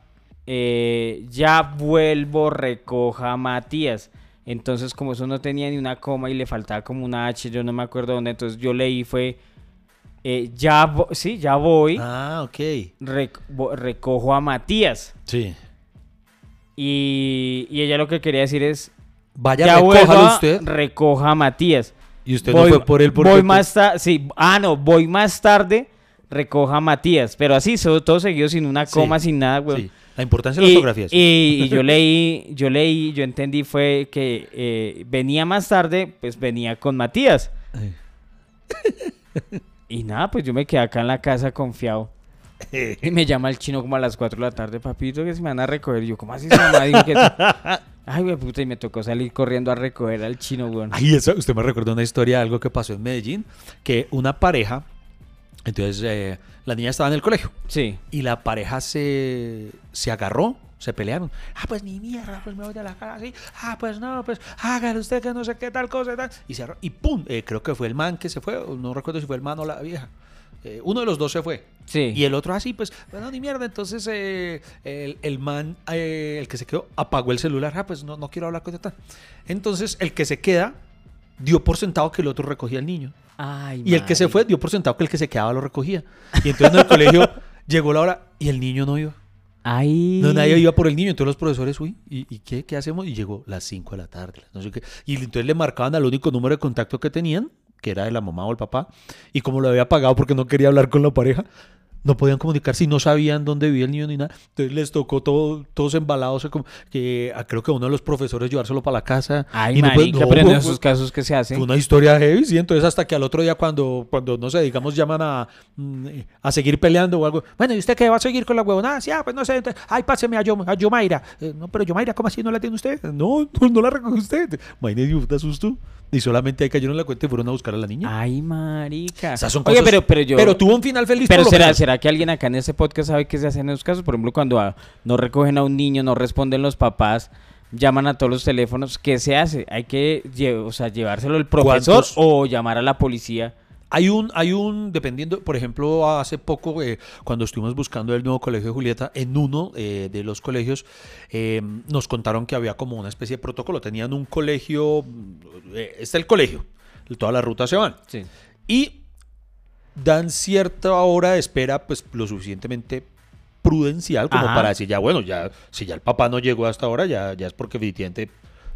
[SPEAKER 1] eh, ya vuelvo, recoja a Matías. Entonces, como eso no tenía ni una coma y le faltaba como una H, yo no me acuerdo dónde, entonces yo leí fue, eh, ya, sí, ya voy,
[SPEAKER 2] Ah, ok.
[SPEAKER 1] rec- recojo a Matías.
[SPEAKER 2] Sí.
[SPEAKER 1] Y, y ella lo que quería decir es,
[SPEAKER 2] Vaya,
[SPEAKER 1] ya
[SPEAKER 2] recójalo usted.
[SPEAKER 1] recoja a Matías.
[SPEAKER 2] Y usted no fue por él porque...
[SPEAKER 1] Voy más tarde, sí, ah, no, voy más tarde, recoja a Matías. Pero así, todo seguido, sin una
[SPEAKER 2] Sí,
[SPEAKER 1] coma, sin nada, güey.
[SPEAKER 2] Sí, la importancia de la
[SPEAKER 1] Y,
[SPEAKER 2] ortografía. sí.
[SPEAKER 1] y- y yo leí, yo leí, yo entendí fue que eh, venía más tarde, pues venía con Matías. Y nada, pues yo me quedé acá en la casa confiado. Y me llama el chino como a las 4 de la tarde, papito, que se me van a recoger. Y yo, ¿cómo así se llama? Dijo que sí. Ay, güey, puta, y me tocó salir corriendo a recoger al chino, güey.
[SPEAKER 2] Ay, eso, usted me recordó una historia, algo que pasó en Medellín, que una pareja, entonces eh, la niña estaba en el colegio
[SPEAKER 1] Sí.
[SPEAKER 2] y la pareja se, se agarró, se pelearon. Ah, pues ni mierda, pues me voy de la cara así. Ah, pues no, pues hágale usted que no sé qué tal cosa y tal. Y se. Y pum, eh, creo que fue el man que se fue, no recuerdo si fue el man o la vieja. Eh, uno de los dos se fue.
[SPEAKER 1] Sí.
[SPEAKER 2] Y el otro así, pues, bueno, ni mierda. Entonces eh, el, el man, eh, el que se quedó, apagó el celular. Ah, pues no, no quiero hablar con esta. Entonces el que se queda dio por sentado que el otro recogía al niño.
[SPEAKER 1] Ay,
[SPEAKER 2] Y el que se fue dio por sentado que el que se quedaba lo recogía. Y entonces en el colegio llegó la hora y el niño no iba.
[SPEAKER 1] Ay.
[SPEAKER 2] No, nadie iba por el niño. Entonces los profesores, uy, ¿y, y qué? ¿Qué hacemos? Y llegó las 5 de la tarde. No sé qué. Y entonces le marcaban al único número de contacto que tenían, que era de la mamá o el papá. Y como lo había pagado porque no quería hablar con la pareja, no podían comunicarse y no sabían dónde vivía el niño ni nada. Entonces les tocó todo, todos embalados. como que ah, creo que uno de los profesores llevárselo para la casa.
[SPEAKER 1] Ay,
[SPEAKER 2] y no puede-
[SPEAKER 1] marica,
[SPEAKER 2] no,
[SPEAKER 1] pero en esos casos que se hace.
[SPEAKER 2] fue una historia heavy, sí. Entonces, hasta que al otro día, cuando, cuando no sé, digamos, llaman a, mm, a seguir peleando o algo. Bueno, ¿y usted qué va a seguir con la huevonada? Sí, ah, pues no sé. entonces, ay, páseme a, Yom- a Yomaira. Eh, no, pero Yomaira, ¿cómo así no la tiene usted? No, no, no la recoge usted. Imagínese, puta susto. Y solamente ahí cayeron en la cuenta y fueron a buscar a la niña.
[SPEAKER 1] Ay, marica.
[SPEAKER 2] Esas son
[SPEAKER 1] Oye,
[SPEAKER 2] cosas-
[SPEAKER 1] pero, pero yo.
[SPEAKER 2] Pero tuvo un final feliz.
[SPEAKER 1] Pero
[SPEAKER 2] por lo
[SPEAKER 1] será,
[SPEAKER 2] menos.
[SPEAKER 1] será que alguien acá en este podcast sabe qué se hace en esos casos? Por ejemplo, cuando no recogen a un niño, no responden los papás, llaman a todos los teléfonos, ¿qué se hace? ¿Hay que lle- o sea, llevárselo el profesor
[SPEAKER 2] ¿Cuántos?
[SPEAKER 1] o llamar a la policía?
[SPEAKER 2] Hay un, hay un, dependiendo, por ejemplo, hace poco, eh, cuando estuvimos buscando el nuevo colegio de Julieta, en uno eh, de los colegios eh, nos contaron que había como una especie de protocolo. Tenían un colegio, eh, está el colegio, todas las rutas se van.
[SPEAKER 1] Sí.
[SPEAKER 2] Y dan cierta hora de espera, pues lo suficientemente prudencial como
[SPEAKER 1] Ajá.
[SPEAKER 2] para decir, ya bueno, ya si ya el papá no llegó hasta ahora, ya, ya es porque definitivamente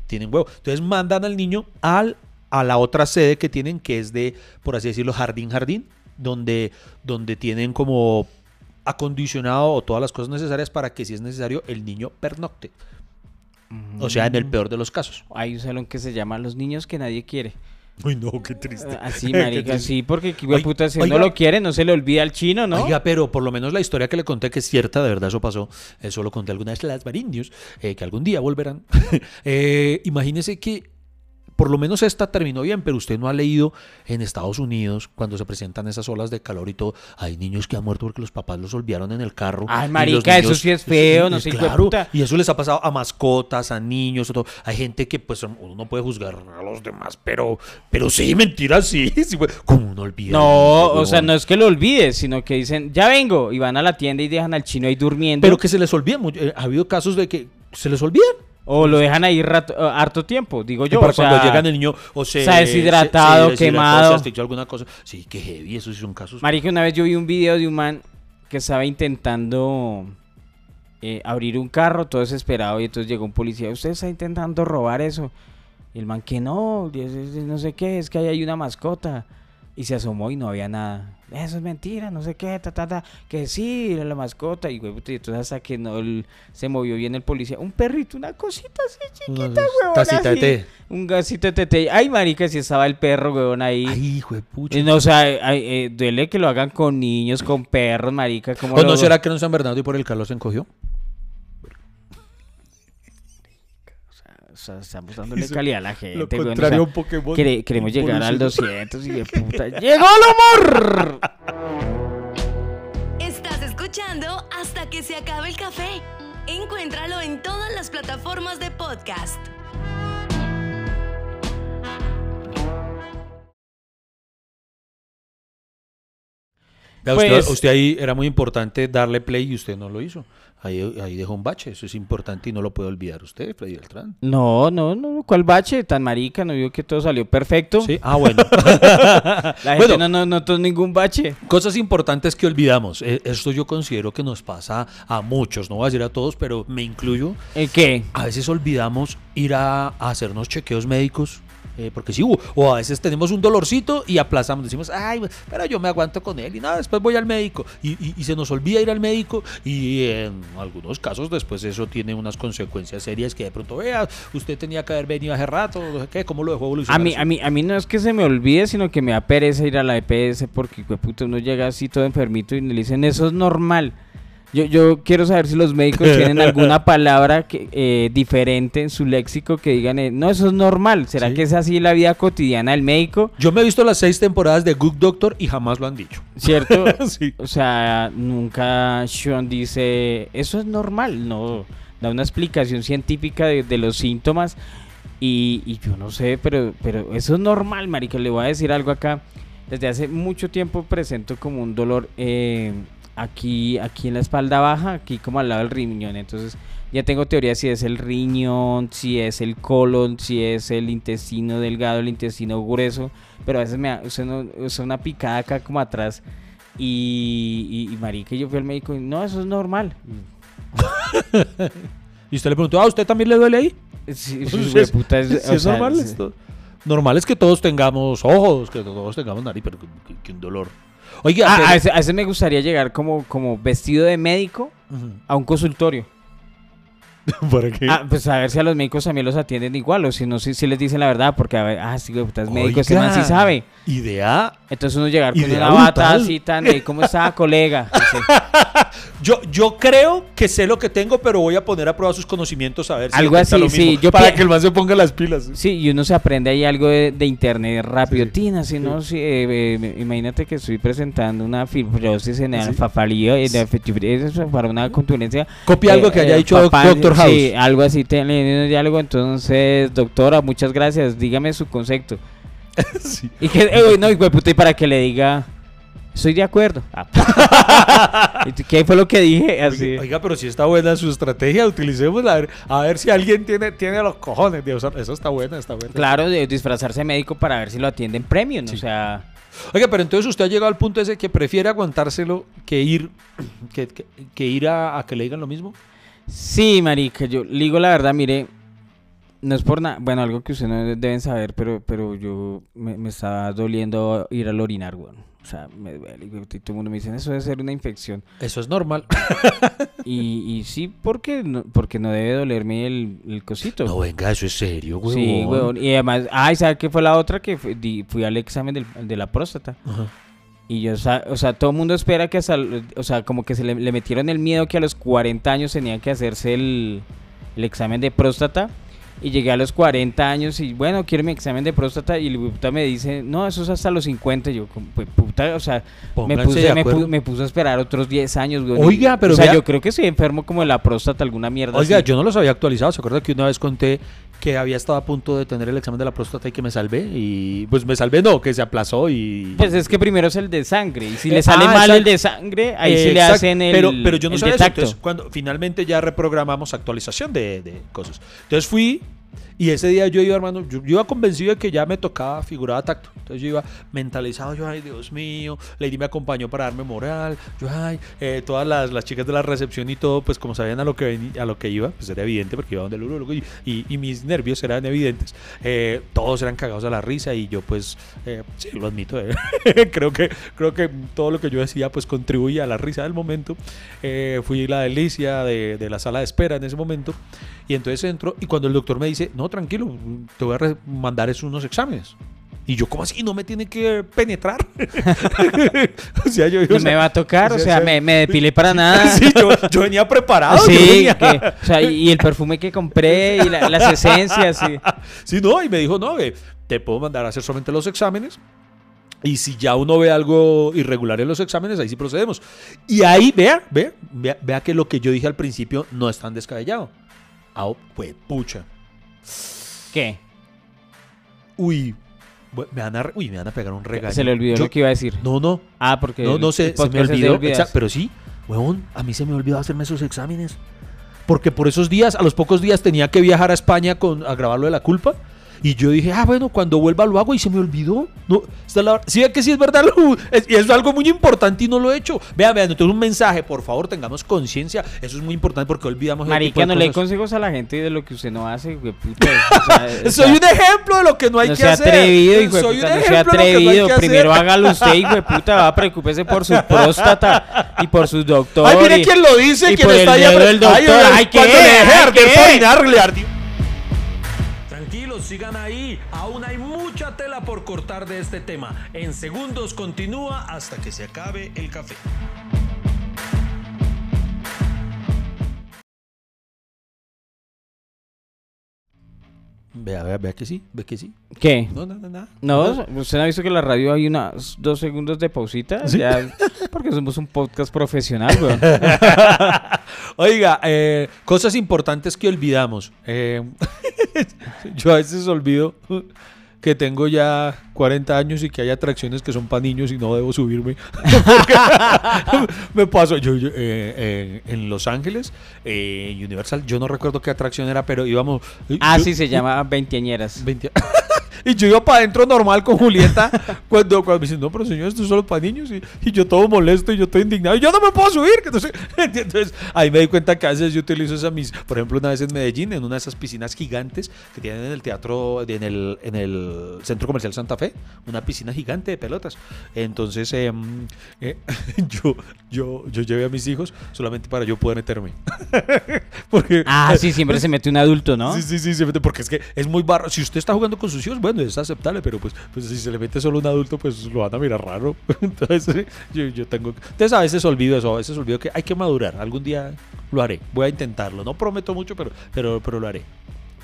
[SPEAKER 2] tienen huevo. Entonces mandan al niño al, a la otra sede que tienen, que es de, por así decirlo, jardín, jardín, donde, donde tienen como acondicionado o todas las cosas necesarias para que si es necesario el niño pernocte. O sea, en el peor de los casos.
[SPEAKER 1] Hay un salón que se llama Los Niños que Nadie Quiere.
[SPEAKER 2] Uy, no, qué triste.
[SPEAKER 1] Así,
[SPEAKER 2] Qué
[SPEAKER 1] marica, sí, porque
[SPEAKER 2] Oiga,
[SPEAKER 1] puta, si
[SPEAKER 2] oiga.
[SPEAKER 1] uno lo quiere, no se le olvida al chino, ¿no?
[SPEAKER 2] Oiga, pero por lo menos la historia que le conté, que es cierta, de verdad eso pasó, eso lo conté alguna vez en las Marindios, eh, que algún día volverán. Eh, imagínese que por lo menos esta terminó bien, pero usted no ha leído en Estados Unidos, cuando se presentan esas olas de calor y todo, hay niños que han muerto porque los papás los olvidaron en el carro.
[SPEAKER 1] Ay, marica, eso sí es feo, no sé,
[SPEAKER 2] Claro,
[SPEAKER 1] puta.
[SPEAKER 2] y eso les ha pasado a mascotas, a niños, a todo. Hay gente que pues uno no puede juzgar a los demás, pero, pero sí, mentira, sí. sí como uno olvida.
[SPEAKER 1] No, o sea, no es que lo olvides, sino que dicen, ya vengo, y van a la tienda y dejan al chino ahí durmiendo.
[SPEAKER 2] Pero que se les olvida. eh, ha habido casos de que se les olvida.
[SPEAKER 1] O lo dejan ahí rato- eh, harto tiempo, digo yo.
[SPEAKER 2] para
[SPEAKER 1] o sea,
[SPEAKER 2] cuando llegan el niño o se,
[SPEAKER 1] o sea, deshidratado,
[SPEAKER 2] se- se
[SPEAKER 1] quemado.
[SPEAKER 2] se alguna cosa. Sí, que heavy, esos son casos.
[SPEAKER 1] Marica, una vez yo vi un video de un man que estaba intentando eh, abrir un carro, todo desesperado, y entonces llegó un policía, ¿usted está intentando robar eso? Y el man que no, no sé qué, es que ahí hay una mascota. Y se asomó y no había nada. Eso es mentira, no sé qué, ta, ta, ta. Que sí, era la mascota. Y, güey, entonces hasta que no el- se movió bien el policía. Un perrito, una cosita así chiquita, huevón.
[SPEAKER 2] tacita de té.
[SPEAKER 1] Un gasito de tete. Ay, marica, si estaba el perro, huevón, ahí.
[SPEAKER 2] Ay, hijo de pucha.
[SPEAKER 1] No, o sea, ay, eh, duele que lo hagan con niños, con perros, marica. Como
[SPEAKER 2] ¿O no será que en San Bernardo y por el calor se encogió?
[SPEAKER 1] O sea, estamos dándole calidad a la gente.
[SPEAKER 2] Lo
[SPEAKER 1] güey, o
[SPEAKER 2] contrario a
[SPEAKER 1] sea,
[SPEAKER 2] un Pokémon.
[SPEAKER 1] quere- queremos llegar al
[SPEAKER 2] evolucionó.
[SPEAKER 1] 200 y de puta. ¡Llegó el amor!
[SPEAKER 4] Estás escuchando hasta que se acabe el café. Encuéntralo en todas las plataformas de podcast.
[SPEAKER 2] Usted,
[SPEAKER 1] Pues-
[SPEAKER 2] usted ahí era muy importante darle play y usted no lo hizo. Ahí, ahí dejó un bache, eso es importante y no lo puede olvidar usted, Freddy Beltrán.
[SPEAKER 1] No, no, no, ¿cuál bache? Tan marica, no vio que todo salió perfecto.
[SPEAKER 2] Sí, ah, bueno.
[SPEAKER 1] La gente
[SPEAKER 2] Bueno.
[SPEAKER 1] no, no notó ningún bache.
[SPEAKER 2] Cosas importantes que olvidamos. Eh, Esto yo considero que nos pasa a muchos, no voy a decir a todos, pero me incluyo.
[SPEAKER 1] ¿El qué?
[SPEAKER 2] A veces olvidamos ir a, a hacernos chequeos médicos. Eh, porque sí, hubo. o a veces tenemos un dolorcito y aplazamos, decimos, ay, pero yo me aguanto con él y nada, después voy al médico. Y, y- y se nos olvida ir al médico y en algunos casos después eso tiene unas consecuencias serias que de pronto, vea, usted tenía que haber venido hace rato, no sé ¿qué? ¿Cómo lo dejó evolucionar?
[SPEAKER 1] A mí, a, mí, a mí no es que se me olvide, sino que me da pereza ir a la EPS porque puta, uno llega así todo enfermito y le dicen eso es normal. Yo, yo quiero saber si los médicos tienen alguna palabra que, eh, diferente en su léxico que digan, eh, no, eso es normal. ¿Será
[SPEAKER 2] Sí.
[SPEAKER 1] que es así la vida cotidiana del médico?
[SPEAKER 2] Yo me he visto las seis temporadas de Good Doctor y jamás lo han dicho.
[SPEAKER 1] ¿Cierto?
[SPEAKER 2] Sí.
[SPEAKER 1] O sea, nunca Sean dice, eso es normal, no, da una explicación científica de, de los síntomas y, y yo no sé, pero, pero eso es normal, marica, le voy a decir algo acá. Desde hace mucho tiempo presento como un dolor eh, aquí, aquí en la espalda baja, aquí como al lado del riñón, entonces ya tengo teoría si es el riñón, si es el colon, si es el intestino delgado, el intestino grueso, pero a veces me da o sea, una picada acá como atrás y, y, y marica, yo fui al médico y no, eso es normal.
[SPEAKER 2] Y usted le preguntó, ¿a usted también le duele ahí?
[SPEAKER 1] Sí, sí, güey, puta, es,
[SPEAKER 2] Sí,
[SPEAKER 1] o
[SPEAKER 2] es
[SPEAKER 1] sea,
[SPEAKER 2] normal esto. Normal es que todos tengamos ojos, que todos tengamos nariz, pero que, que- que un dolor. Oiga,
[SPEAKER 1] Ah,
[SPEAKER 2] pero-
[SPEAKER 1] a, a veces me gustaría llegar como, como vestido de médico a un consultorio.
[SPEAKER 2] ¿Para qué?
[SPEAKER 1] Ah, pues a ver si a los médicos también los atienden igual o si no, si, si les dicen la verdad, porque a ver, ah, sí, güey, puta, es médico, ese man sí sabe.
[SPEAKER 2] Idea.
[SPEAKER 1] Entonces uno llegar con una bata así tan de, ¿cómo está, colega?
[SPEAKER 2] Yo, yo creo que sé lo que tengo, pero voy a poner a prueba sus conocimientos a ver si
[SPEAKER 1] Algo así,
[SPEAKER 2] lo
[SPEAKER 1] sí,
[SPEAKER 2] mismo,
[SPEAKER 1] yo
[SPEAKER 2] para que el man se ponga las pilas.
[SPEAKER 1] Sí, y uno se aprende ahí algo de, de internet rápido.
[SPEAKER 2] Sí.
[SPEAKER 1] Tina, si no, si, eh, eh, imagínate que estoy presentando una fibrosis en el
[SPEAKER 2] Sí.
[SPEAKER 1] eh, de fibrosis para una contulencia.
[SPEAKER 2] Copia algo que haya dicho
[SPEAKER 1] papá,
[SPEAKER 2] Doctor House.
[SPEAKER 1] Sí, algo así, tiene un diálogo. Entonces, doctora, muchas gracias. Dígame su concepto.
[SPEAKER 2] Sí.
[SPEAKER 1] Y que, eh, no, y para que le diga, estoy de acuerdo. Ah. ¿Y ¿Qué fue lo que dije? Así.
[SPEAKER 2] Oiga, pero si está buena su estrategia, utilicémosla a ver, a ver si alguien tiene, tiene los cojones de usar. Eso está buena, está buena.
[SPEAKER 1] Claro, de disfrazarse de médico para ver si lo atienden premium.
[SPEAKER 2] Sí.
[SPEAKER 1] O sea,
[SPEAKER 2] Oiga, pero entonces usted ha llegado al punto ese que prefiere aguantárselo que ir, que, que- que ir a, a que le digan lo mismo.
[SPEAKER 1] Sí, marica, yo le digo la verdad, mire, no es por nada, bueno, algo que ustedes no deben saber, pero, pero yo me, me está doliendo ir al orinar, weón. O sea, me duele, y todo el mundo me dice, eso debe ser una infección.
[SPEAKER 2] Eso es normal.
[SPEAKER 1] Y, y sí, porque no, porque no debe dolerme el, el cosito.
[SPEAKER 2] No, venga, eso es serio, güey.
[SPEAKER 1] sí, weón. Y además, ay, ¿sabe qué fue la otra? Que fui, di- fui al examen del- de la próstata. Y yo, o sea, todo el mundo espera que hasta, o sea, como que se le, le metieron el miedo que a los 40 años tenía que hacerse el examen de próstata. Y llegué a los 40 años y bueno, quiero mi examen de próstata. Y el puta me dice, no, eso es hasta los 50. Y yo, pues, puta, o sea, me puse, me, pu- me puso a esperar otros 10 años, güey.
[SPEAKER 2] Oiga, pero
[SPEAKER 1] O sea,
[SPEAKER 2] vea-
[SPEAKER 1] yo creo que soy enfermo como de la próstata, alguna mierda
[SPEAKER 2] Oiga,
[SPEAKER 1] así.
[SPEAKER 2] yo no los había actualizado. ¿Se acuerda que una vez conté que había estado a punto de tener el examen de la próstata y que me salvé? Y pues me salvé, no, que se aplazó y.
[SPEAKER 1] Pues es que primero es el de sangre. Y si
[SPEAKER 2] Eh,
[SPEAKER 1] le sale
[SPEAKER 2] ah,
[SPEAKER 1] mal el de sangre, ahí sí le hacen el.
[SPEAKER 2] Pero, pero yo no sabía eso. Entonces, cuando finalmente ya reprogramamos actualización de, de cosas. Entonces fui y ese día yo iba, hermano, yo, yo iba convencido de que ya me tocaba figuraba tacto. Entonces yo iba mentalizado, yo, ay, Dios mío, Lady me acompañó para darme moral, yo, ay, eh, todas las, las chicas de la recepción y todo, pues como sabían a lo que a lo que iba, pues era evidente porque iba donde el urólogo y, y- mis nervios eran evidentes. Eh, todos eran cagados a la risa y yo, pues, eh, sí, lo admito, creo que creo que todo lo que yo decía, pues, contribuía a la risa del momento. Fui la delicia de, de la sala de espera en ese momento. Y entonces entro y cuando el doctor me dice, no, tranquilo, te voy a mandar es unos exámenes. Y yo, ¿cómo así? ¿No me tiene que penetrar? o sea, yo...
[SPEAKER 1] No me va a tocar, o sea, me, me depilé para nada.
[SPEAKER 2] Sí, yo, yo venía preparado.
[SPEAKER 1] Sí,
[SPEAKER 2] venía-
[SPEAKER 1] que- o sea, y el perfume que compré y la- las esencias. sí.
[SPEAKER 2] Sí, no, y me dijo, no, ve, te puedo mandar a hacer solamente los exámenes. Y si ya uno ve algo irregular en los exámenes, ahí sí procedemos. Y ahí, vea, vea, vea, vea que lo que yo dije al principio no es tan descabellado. Ah, pues pucha.
[SPEAKER 1] ¿Qué?
[SPEAKER 2] Uy, Me van a, uy, me van a pegar un regaño.
[SPEAKER 1] Se le olvidó
[SPEAKER 2] Yo-
[SPEAKER 1] lo que iba a decir.
[SPEAKER 2] No, no.
[SPEAKER 1] Ah, porque.
[SPEAKER 2] No, no sé, se me olvidó. Pero sí, huevón, a mí se me olvidó hacerme esos exámenes. Porque por esos días, a los pocos días, tenía que viajar a España con, a grabar lo de la culpa. Y yo dije, ah, bueno, cuando vuelva lo hago y se me olvidó. No, esta es la, sí, ve que sí es verdad. lo- es, y es algo muy importante y no lo he hecho. Vean, vean, entonces un mensaje, por favor, tengamos conciencia. Eso es muy importante porque olvidamos.
[SPEAKER 1] Marica, no le consejos a la gente de lo que usted no hace, güey, puta. o sea, o
[SPEAKER 2] Soy un ejemplo de lo que no hay
[SPEAKER 1] no
[SPEAKER 2] que
[SPEAKER 1] sea
[SPEAKER 2] hacer.
[SPEAKER 1] atrevido, hijo
[SPEAKER 2] Soy
[SPEAKER 1] puta,
[SPEAKER 2] un
[SPEAKER 1] no sea
[SPEAKER 2] no
[SPEAKER 1] atrevido. Primero hágalo usted, hijo de puta, va, preocúpese por su próstata y por sus doctores.
[SPEAKER 2] Ay, mire quién lo dice,
[SPEAKER 1] y
[SPEAKER 2] quién
[SPEAKER 1] por
[SPEAKER 2] está
[SPEAKER 1] el dedo del doctor.
[SPEAKER 2] Ay,
[SPEAKER 1] Ay, ¿qué?
[SPEAKER 2] cuando le dejé
[SPEAKER 1] Ay.
[SPEAKER 3] Tranquilos, sigan ahí. Aún hay mucha tela por cortar de este tema. En segundos continúa hasta que se acabe el café.
[SPEAKER 2] Vea, vea, vea que sí, ve que sí.
[SPEAKER 1] ¿Qué?
[SPEAKER 2] No, no, no, nada.
[SPEAKER 1] No, usted no ha visto que en la radio hay unos dos segundos de pausita.
[SPEAKER 2] ¿Sí?
[SPEAKER 1] Ya, porque somos un podcast profesional, güey.
[SPEAKER 2] Oiga, eh, cosas importantes que olvidamos. Eh, yo a veces olvido que tengo ya 40 años y que hay atracciones que son para niños y no debo subirme. Me pasó yo, yo, eh, eh, en Los Ángeles, eh, Universal, yo no recuerdo qué atracción era, pero íbamos...
[SPEAKER 1] Ah,
[SPEAKER 2] yo-
[SPEAKER 1] sí, se llama Veinteañeras.
[SPEAKER 2] 20 Y yo iba para adentro normal con Julieta cuando, cuando me dicen, no, pero señor, esto es solo para niños. Y, y yo todo molesto y yo todo indignado. Y yo no me puedo subir. que sé". Entonces ahí me di cuenta que a veces yo utilizo esas mis... Por ejemplo, una vez en Medellín, en una de esas piscinas gigantes que tienen en el teatro, en el, en el Centro Comercial Santa Fe, una piscina gigante de pelotas. Entonces em, eh, yo, yo, yo llevé a mis hijos solamente para yo poder meterme. Porque,
[SPEAKER 1] Ah, sí, siempre se mete un adulto, ¿no?
[SPEAKER 2] Sí, sí, sí, se mete porque es que es muy barro. Si usted está jugando con sus hijos, bueno, es aceptable, pero pues, pues si se le mete solo un adulto, pues lo van a mirar raro. Entonces, yo, yo tengo. Entonces, a veces olvido eso, a veces olvido que hay que madurar. Algún día lo haré. Voy a intentarlo. No prometo mucho, pero, pero, pero lo haré.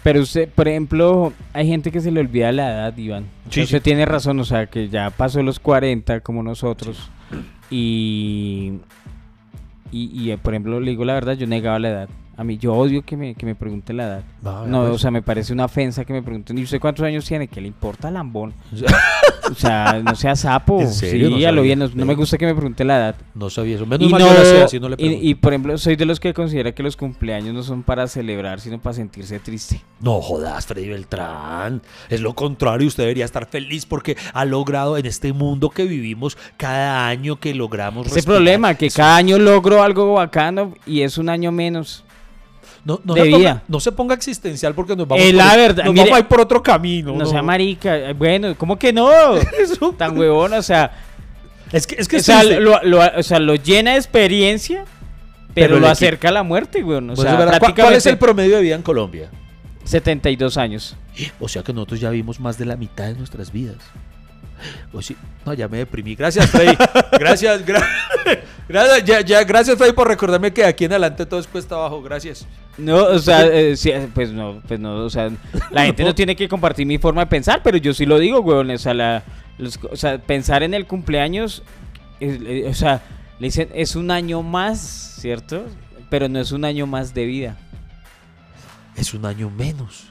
[SPEAKER 1] Pero usted, por ejemplo, hay gente que se le olvida la edad, Iván.
[SPEAKER 2] Sí,
[SPEAKER 1] usted
[SPEAKER 2] sí.
[SPEAKER 1] tiene razón, o sea, que ya pasó los 40 como nosotros. Y, y, y, por ejemplo, le digo la verdad, yo negaba la edad. A mí, yo odio que me, que me pregunten la edad.
[SPEAKER 2] Va,
[SPEAKER 1] No,
[SPEAKER 2] pues.
[SPEAKER 1] o sea, me parece una ofensa que me pregunten, ¿y usted cuántos años tiene? ¿Qué le importa, lambón? O sea, no sea sapo.
[SPEAKER 2] ¿En serio?
[SPEAKER 1] Sí,
[SPEAKER 2] No
[SPEAKER 1] a lo bien, no, no me gusta que me pregunte la edad.
[SPEAKER 2] No sabía eso. Menos
[SPEAKER 1] Y,
[SPEAKER 2] mal
[SPEAKER 1] no-
[SPEAKER 2] la le
[SPEAKER 1] y, por ejemplo, soy de los que considera que los cumpleaños no son para celebrar, sino para sentirse triste.
[SPEAKER 2] No jodas, Freddy Beltrán. Es lo contrario, usted debería estar feliz porque ha logrado en este mundo que vivimos cada año que logramos.
[SPEAKER 1] Ese
[SPEAKER 2] respirar.
[SPEAKER 1] problema, que cada año logro algo bacano y es un año menos.
[SPEAKER 2] No, no, se ponga, no se ponga existencial porque nos vamos,
[SPEAKER 1] la verdad,
[SPEAKER 2] nos
[SPEAKER 1] mire,
[SPEAKER 2] vamos a ir por otro camino.
[SPEAKER 1] No,
[SPEAKER 2] no.
[SPEAKER 1] sea marica. eh, Bueno, ¿cómo que no? Tan huevón, o sea,
[SPEAKER 2] Es que, es que
[SPEAKER 1] o sea, lo, lo- o sea, lo llena de experiencia, pero,
[SPEAKER 2] Pero
[SPEAKER 1] lo acerca a la muerte, güey. O
[SPEAKER 2] Pues
[SPEAKER 1] sea.
[SPEAKER 2] ¿Cuál- ¿Cuál es el promedio de vida en Colombia?
[SPEAKER 1] 72 años.
[SPEAKER 2] O sea que nosotros ya vimos más de la mitad de nuestras vidas. O sí. No, ya me deprimí. Gracias, Freddy. Gracias, gra- gracias, ya, ya, gracias, Freddy, por recordarme que de aquí en adelante todo es cuesta abajo. Gracias.
[SPEAKER 1] No, o sea, eh, sí, eh, pues no, pues no, o sea, la gente no tiene que compartir mi forma de pensar, pero yo sí lo digo, güey, o sea, la, los- o sea, pensar en el cumpleaños, eh, o sea, le dicen, es un año más, ¿cierto? Pero no es un año más de vida.
[SPEAKER 2] Es un año menos.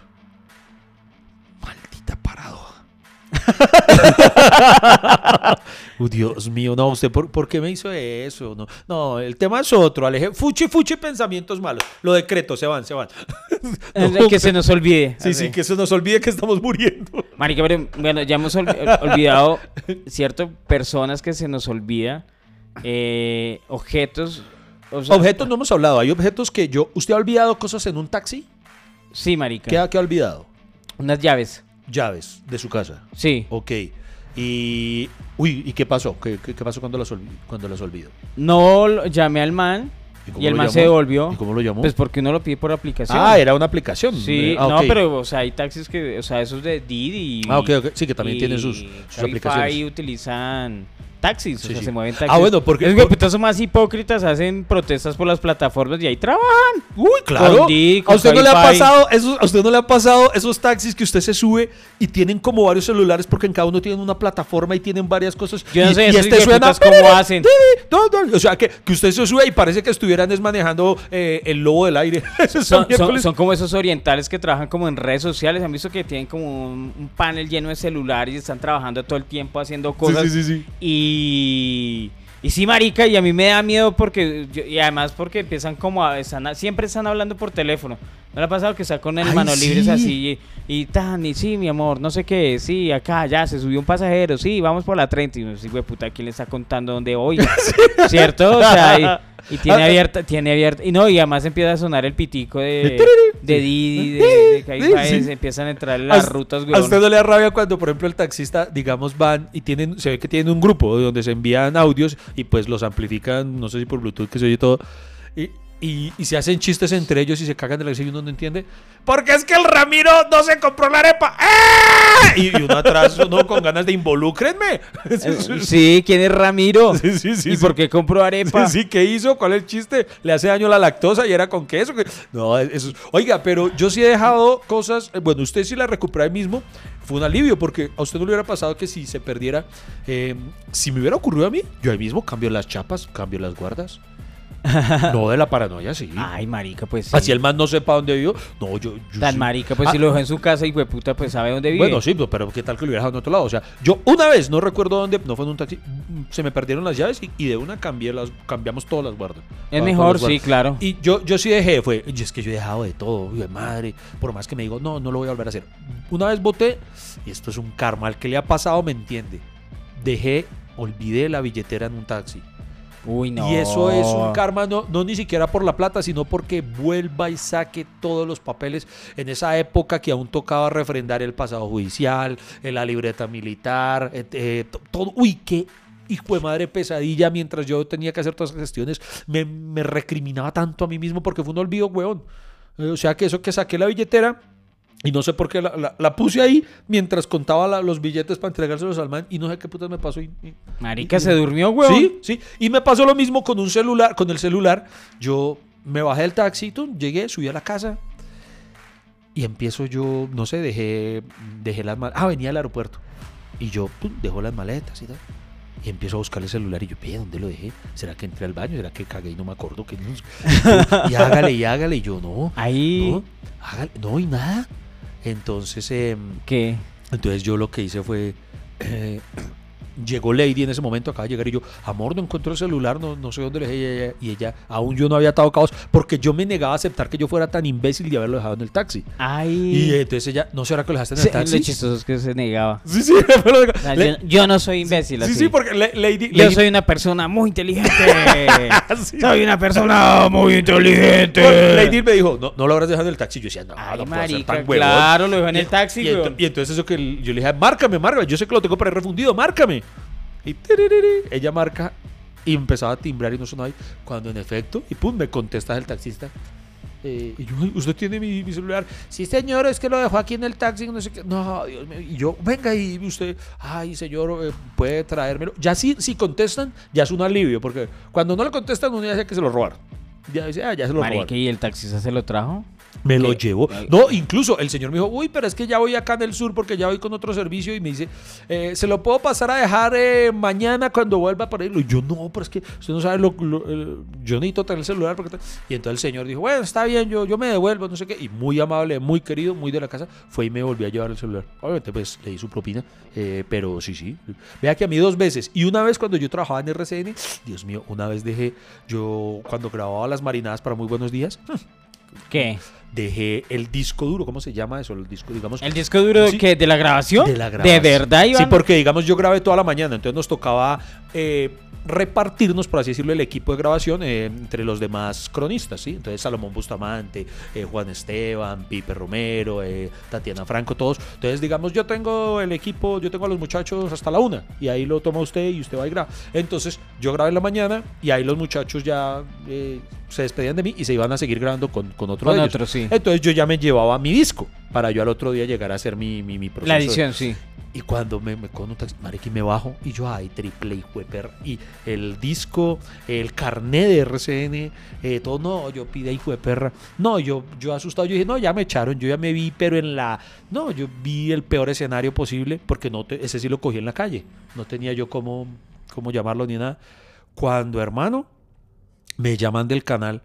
[SPEAKER 2] Maldita paradoja. Uh, Dios mío, no, usted, ¿por, por qué me hizo eso? No, no, el tema es otro, Aleje. Fuchi, fuchi, pensamientos malos. Lo decreto, se van, se van. No,
[SPEAKER 1] que se nos olvide.
[SPEAKER 2] Sí, sí, que se nos olvide que estamos muriendo.
[SPEAKER 1] Marica, pero bueno, ya hemos olvi- olvidado, ¿cierto? Personas que se nos olvida, eh, objetos. o sea,
[SPEAKER 2] Objetos no hemos hablado. Hay objetos que yo. ¿Usted ha olvidado cosas en un taxi?
[SPEAKER 1] Sí, marica.
[SPEAKER 2] ¿Qué ha, qué ha olvidado?
[SPEAKER 1] Unas llaves.
[SPEAKER 2] Llaves de su casa.
[SPEAKER 1] Sí.
[SPEAKER 2] Ok. Y. Uy, ¿y qué pasó? ¿Qué, qué- qué pasó cuando las, cuando las olvidó?
[SPEAKER 1] No llamé al man y el man
[SPEAKER 2] llamó?
[SPEAKER 1] se devolvió.
[SPEAKER 2] ¿Y cómo lo llamó?
[SPEAKER 1] Pues porque uno lo pide por aplicación.
[SPEAKER 2] ah, era una aplicación.
[SPEAKER 1] Sí,
[SPEAKER 2] Ah,
[SPEAKER 1] no, pero, o sea, hay taxis que, o sea, esos de Didi.
[SPEAKER 2] Ah, ok, ok. Sí, que también
[SPEAKER 1] y
[SPEAKER 2] tienen sus, sus aplicaciones.
[SPEAKER 1] utilizan taxis,
[SPEAKER 2] Sí,
[SPEAKER 1] o sea,
[SPEAKER 2] sí.
[SPEAKER 1] se mueven
[SPEAKER 2] Ah,
[SPEAKER 1] taxis.
[SPEAKER 2] bueno, porque-
[SPEAKER 1] Los son más hipócritas, hacen protestas por las plataformas y ahí trabajan.
[SPEAKER 2] Uy, claro. A usted no le ha pasado esos, a usted no le ha pasado esos taxis que usted se sube y tienen como varios celulares porque en cada uno tienen una plataforma y tienen varias cosas.
[SPEAKER 1] Yo no
[SPEAKER 2] y,
[SPEAKER 1] sé
[SPEAKER 2] y este suena
[SPEAKER 1] cómo
[SPEAKER 2] "Tiri,
[SPEAKER 1] hacen".
[SPEAKER 2] tiri, no, no". O sea, que, que usted se sube y parece que estuvieran es manejando eh, el lobo del aire.
[SPEAKER 1] Son, son- como esos orientales que trabajan como en redes sociales. Han visto que tienen como un, un panel lleno de celulares y están trabajando todo el tiempo haciendo cosas.
[SPEAKER 2] sí, sí, sí.
[SPEAKER 1] Y, y sí, marica, y a mí me da miedo porque, yo- y además porque empiezan como a, están siempre están hablando por teléfono. ¿No le ha pasado que está con el
[SPEAKER 2] Ay,
[SPEAKER 1] mano libres
[SPEAKER 2] sí.
[SPEAKER 1] así y, y tan, y sí, mi amor, no sé qué, sí, acá, ya, se subió un pasajero, sí, vamos por la 30 y uno dice, güey, puta, ¿quién le está contando dónde voy? ¿Cierto? O sea, y, y tiene abierta, tiene abierta, y no, y además empieza a sonar el pitico de, de Didi, de, de Cabify,
[SPEAKER 2] Sí.
[SPEAKER 1] se empiezan a entrar las
[SPEAKER 2] A-
[SPEAKER 1] rutas,
[SPEAKER 2] A
[SPEAKER 1] güey.
[SPEAKER 2] usted no le da rabia cuando, por ejemplo, el taxista, digamos, van y tienen, se ve que tienen un grupo donde se envían audios y pues los amplifican, no sé si por Bluetooth, que se oye todo, y, y, y se hacen chistes entre ellos y se cagan de la risa y uno no entiende. Porque es que el Ramiro no se compró la arepa. ¡Ah! Y, y uno atrás, uno con ganas de involúcrenme.
[SPEAKER 1] Eh, Sí, ¿quién es Ramiro?
[SPEAKER 2] Sí, sí, sí,
[SPEAKER 1] ¿Y
[SPEAKER 2] sí.
[SPEAKER 1] por qué compró arepa?
[SPEAKER 2] Sí, ¿qué hizo? ¿Cuál es el chiste? ¿Le hace daño la lactosa y era con queso? No, eso es- Oiga, pero yo sí he dejado cosas. eh, Bueno, usted sí la recupera ahí mismo. Fue un alivio porque a usted no le hubiera pasado que si se perdiera. eh, si me hubiera ocurrido a mí, yo ahí mismo cambio las chapas, cambio las guardas. no de la paranoia, sí.
[SPEAKER 1] Ay, marica, pues sí.
[SPEAKER 2] Así el man no sepa dónde vivo. No, yo. yo
[SPEAKER 1] Tan
[SPEAKER 2] sí.
[SPEAKER 1] marica, pues
[SPEAKER 2] Ah,
[SPEAKER 1] si lo dejó en su casa y puta, pues sabe dónde vive.
[SPEAKER 2] Bueno, sí, pero- pero ¿qué tal que lo hubiera dejado en otro lado? O sea, yo una vez, no recuerdo dónde, no fue en un taxi, se me perdieron las llaves y, y de una cambié las, cambiamos todas las guardas.
[SPEAKER 1] es mejor, sí, claro.
[SPEAKER 2] Y yo, yo sí dejé, fue, y es que yo he dejado de todo, de madre, por más que me digo, no, no lo voy a volver a hacer. Una vez voté, y esto es un karma, al que le ha pasado me entiende. Dejé, olvidé la billetera en un taxi.
[SPEAKER 1] Uy, no.
[SPEAKER 2] Y eso es un karma, no, no ni siquiera por la plata, sino porque vuelva y saque todos los papeles en esa época que aún tocaba refrendar el pasado judicial, la libreta militar, eh, eh, to- todo. Uy, qué hijo de madre pesadilla mientras yo tenía que hacer todas esas gestiones. Me, me recriminaba tanto a mí mismo porque fue un olvido, weón. O sea que eso que saqué la billetera. Y no sé por qué la, la- la puse ahí mientras contaba la- los billetes para entregárselos al man y no sé qué putas me pasó. y- y-
[SPEAKER 1] Marica, se durmió, weón.
[SPEAKER 2] Sí, sí. Y me pasó lo mismo con un celular, con el celular. Yo me bajé del taxi, llegué, subí a la casa y empiezo yo, no sé, dejé, dejé las maletas. Ah, venía al aeropuerto. Y yo, pum, dejo las maletas y tal. Y empiezo a buscar el celular y yo, "Ve, ¿dónde lo dejé? ¿Será que entré al baño? ¿Será que cagué y no me acuerdo? que Y hágale, y hágale. Y yo, no,
[SPEAKER 1] Ahí.
[SPEAKER 2] no, hágale, no, y nada. Entonces, em,
[SPEAKER 1] ¿Qué?
[SPEAKER 2] entonces yo lo que hice fue. eh, llegó Lady en ese momento, acaba de llegar y yo, amor, no encuentro el celular, no, no sé dónde lo dejé. Y ella, y ella, aún yo no había atado caos, porque yo me negaba a aceptar que yo fuera tan imbécil de haberlo dejado en el taxi.
[SPEAKER 1] Ay.
[SPEAKER 2] Y entonces ella, ¿no será que lo dejaste en el
[SPEAKER 1] Sí,
[SPEAKER 2] taxi?
[SPEAKER 1] lo chistoso es que se negaba.
[SPEAKER 2] Sí, sí,
[SPEAKER 1] O sea,
[SPEAKER 2] Le-
[SPEAKER 1] yo, yo no soy imbécil
[SPEAKER 2] sí,
[SPEAKER 1] así.
[SPEAKER 2] sí, porque le- Lady.
[SPEAKER 1] Yo
[SPEAKER 2] Lady-
[SPEAKER 1] soy una persona muy inteligente.
[SPEAKER 2] Sí.
[SPEAKER 1] soy una persona muy inteligente.
[SPEAKER 2] Bueno, Lady me dijo, no, no lo habrás dejado en el taxi. Yo decía, no,
[SPEAKER 1] Ay,
[SPEAKER 2] no puedo ser
[SPEAKER 1] marica,
[SPEAKER 2] tan huevón.
[SPEAKER 1] claro, lo dejó en el taxi,
[SPEAKER 2] y, entonces eso que yo le dije, márcame, márcame. Yo sé que lo tengo para refundido, márcame. Y ella marca y empezaba a timbrar y no sonaba. ahí. Cuando en efecto, y pum, me contesta el taxista. Eh, y yo, "Ay, ¿usted tiene mi, mi celular? Sí, señor, es que lo dejó aquí en el taxi, no sé qué. No, Dios mío. Y yo, venga, y usted, ay, señor, eh, puede traérmelo. Ya si, si contestan, ya es un alivio, porque cuando no le contestan, uno ya sabe que se lo robaron. Ya dice, ah, ya se lo robaron.
[SPEAKER 1] Marica, ¿y el taxista se lo trajo?
[SPEAKER 2] Me lo.
[SPEAKER 1] Ay.
[SPEAKER 2] No, incluso el señor me dijo, uy, pero es que ya voy acá en el sur porque ya voy con otro servicio y me dice, eh, ¿se lo puedo pasar a dejar eh, mañana cuando vuelva para irlo? Y yo, no, pero es que usted no sabe, lo, lo- eh, yo necesito tener el celular. Porque tal". y entonces el señor dijo, bueno, está bien, yo, yo me devuelvo, no sé qué. Y muy amable, muy querido, muy de la casa, fue y me volvió a llevar el celular. Obviamente, pues le di su propina, eh, pero sí, sí. Vea que a mí dos veces. Y una vez cuando yo trabajaba en RCN, Dios mío, una vez dejé, yo cuando grababa las marinadas para Muy Buenos Días,
[SPEAKER 1] ¿Qué?
[SPEAKER 2] dejé el disco duro, ¿cómo se llama eso? El disco, digamos.
[SPEAKER 1] ¿El disco duro
[SPEAKER 2] Sí.
[SPEAKER 1] que de la grabación?
[SPEAKER 2] De la grabación.
[SPEAKER 1] ¿De verdad, Iván?
[SPEAKER 2] Sí, porque digamos yo grabé toda la mañana, entonces nos tocaba eh, repartirnos, por así decirlo, el equipo de grabación eh, entre los demás cronistas, ¿sí? Entonces Salomón Bustamante, eh, Juan Esteban, Pipe Romero, eh, Tatiana Franco, todos. Entonces digamos yo tengo el equipo, yo tengo a los muchachos hasta la una y ahí lo toma usted y usted va y graba. Entonces yo grabé en la mañana y ahí los muchachos ya eh, se despedían de mí y se iban a seguir grabando con, con otro
[SPEAKER 1] Con
[SPEAKER 2] de ellos.
[SPEAKER 1] otro, sí.
[SPEAKER 2] Entonces yo ya me llevaba mi disco para yo al otro día llegar a hacer mi, mi, mi proceso.
[SPEAKER 1] La edición, sí.
[SPEAKER 2] Y cuando me, me cojo un taxi, y me bajo, y yo, ay, triple y perra. Y el disco, el carnet de RCN, eh, todo, no, yo pide de perra. No, yo, yo asustado, yo dije, no, ya me echaron, yo ya me vi, pero en la. No, yo vi el peor escenario posible, porque no te- ese sí lo cogí en la calle. No tenía yo cómo, cómo llamarlo ni nada. Cuando, hermano, me llaman del canal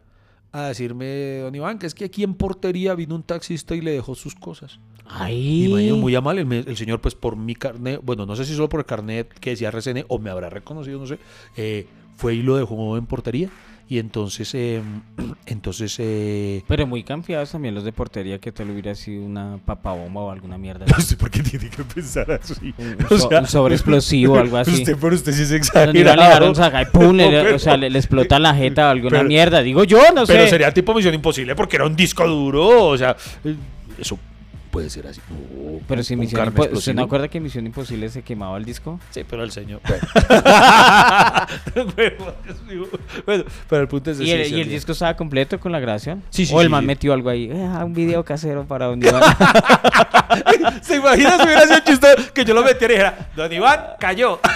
[SPEAKER 2] a decirme, don Iván, que es que aquí en portería vino un taxista y le dejó sus cosas.
[SPEAKER 1] Ay.
[SPEAKER 2] Y me muy amable, el, me- el señor, pues por mi carnet, bueno, no sé si solo por el carnet que decía RCN o me habrá reconocido, no sé, eh, fue y lo dejó en portería. Y entonces, eh, entonces, eh,
[SPEAKER 1] Pero muy confiados también los de portería que tal hubiera sido una papabomba o alguna mierda.
[SPEAKER 2] no sé por qué tiene que pensar así.
[SPEAKER 1] Un, un so- un sobre explosivo o algo así.
[SPEAKER 2] Usted, pero usted sí es exagerado.
[SPEAKER 1] un saca y pum, le-
[SPEAKER 2] No, pero-
[SPEAKER 1] o sea, le, le explota la jeta o alguna
[SPEAKER 2] pero-
[SPEAKER 1] mierda. Digo yo, no
[SPEAKER 2] Pero
[SPEAKER 1] sé.
[SPEAKER 2] sería tipo Misión Imposible porque era un disco duro, o sea, eh, eso puede ser así.
[SPEAKER 1] Pero si Misión
[SPEAKER 2] carne
[SPEAKER 1] Impo- ¿Usted
[SPEAKER 2] explosivo.
[SPEAKER 1] no acuerda que Misión Imposible se quemaba el disco?
[SPEAKER 2] Sí, pero el señor. Bueno, Bueno, pero el punto es
[SPEAKER 1] ¿Y el, y el disco estaba completo con la grabación?
[SPEAKER 2] Sí, sí,
[SPEAKER 1] ¿O el
[SPEAKER 2] sí,
[SPEAKER 1] man
[SPEAKER 2] sí.
[SPEAKER 1] metió algo ahí? Eh, ah, un video casero para un Iván.
[SPEAKER 2] ¿Se imagina si hubiera sido chistoso que yo lo metiera y dijera, Don Iván cayó?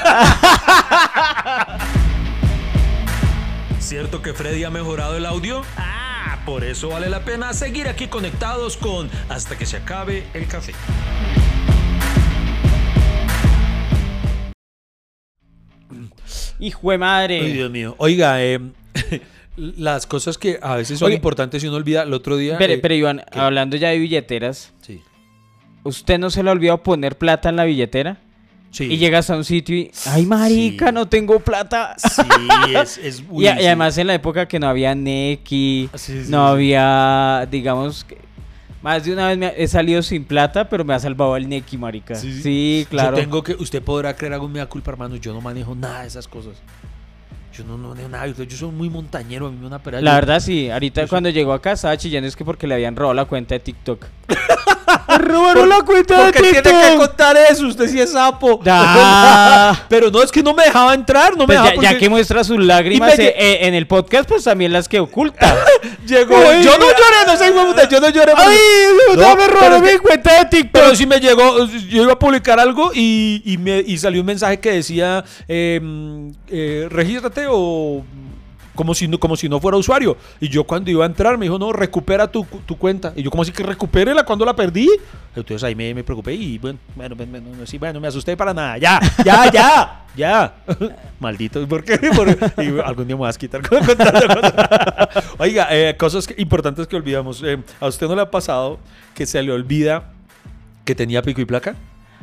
[SPEAKER 3] ¿Cierto que Freddy ha mejorado el audio? Ah, por eso vale la pena seguir aquí conectados con Hasta que se acabe el café.
[SPEAKER 1] Hijo de madre.
[SPEAKER 2] Ay, Dios mío. Oiga, eh, las cosas que a veces son importantes y uno olvida el otro día.
[SPEAKER 1] Pero,
[SPEAKER 2] eh,
[SPEAKER 1] pero Iván,
[SPEAKER 2] ¿qué?
[SPEAKER 1] hablando ya de billeteras,
[SPEAKER 2] sí.
[SPEAKER 1] ¿usted no se le ha olvidado poner plata en la billetera?
[SPEAKER 2] Sí.
[SPEAKER 1] Y llegas a un sitio y, ay marica,
[SPEAKER 2] Sí.
[SPEAKER 1] no tengo plata.
[SPEAKER 2] Sí, es, es
[SPEAKER 1] y, y además en la época que no había Neki,
[SPEAKER 2] Sí, sí,
[SPEAKER 1] no había, digamos, que- más de una vez me ha- he salido sin plata, pero me ha salvado el Neki, marica.
[SPEAKER 2] Sí,
[SPEAKER 1] claro.
[SPEAKER 2] Yo tengo que, usted podrá creer algo mea culpa, hermano. Yo no manejo nada de esas cosas. Yo no, no manejo nada. Yo soy muy montañero. A mí me da una pera.
[SPEAKER 1] La
[SPEAKER 2] yo-
[SPEAKER 1] verdad sí, ahorita cuando llegó acá estaba chillando es que porque le habían robado la cuenta de TikTok. ¡Robaron la cuenta
[SPEAKER 2] ¿Por
[SPEAKER 1] de
[SPEAKER 2] qué tiene que
[SPEAKER 1] TikTok!
[SPEAKER 2] contar eso? Usted sí es sapo.
[SPEAKER 1] Da.
[SPEAKER 2] Pero no es que no me dejaba entrar, no me
[SPEAKER 1] Pues
[SPEAKER 2] dejaba
[SPEAKER 1] ya, que muestra sus lágrimas eh, eh, en el podcast, pues también las que oculta.
[SPEAKER 2] llegó.
[SPEAKER 1] Ay,
[SPEAKER 2] yo no lloré, no sé, puta, yo no lloré.
[SPEAKER 1] ¡Ay,
[SPEAKER 2] No,
[SPEAKER 1] no, me robaron mi
[SPEAKER 2] que-
[SPEAKER 1] cuenta de TikTok!
[SPEAKER 2] Pero sí me llegó, yo iba a publicar algo y, y me, y salió un mensaje que decía, mm, eh, regístrate o como si, no, como si no fuera usuario. Y yo cuando iba a entrar me dijo, no, recupera tu, tu cuenta. Y yo, como así que recupérela cuando la perdí? Entonces ahí me, me preocupé y bueno, bueno, bueno, bueno, sí, bueno, me asusté para nada. Ya, ya, ya, ya. Maldito, ¿por qué? Y algún día me vas a quitar con-. Oiga, eh, cosas importantes que olvidamos. Eh, ¿A usted no le ha pasado que se le olvida que tenía pico y placa?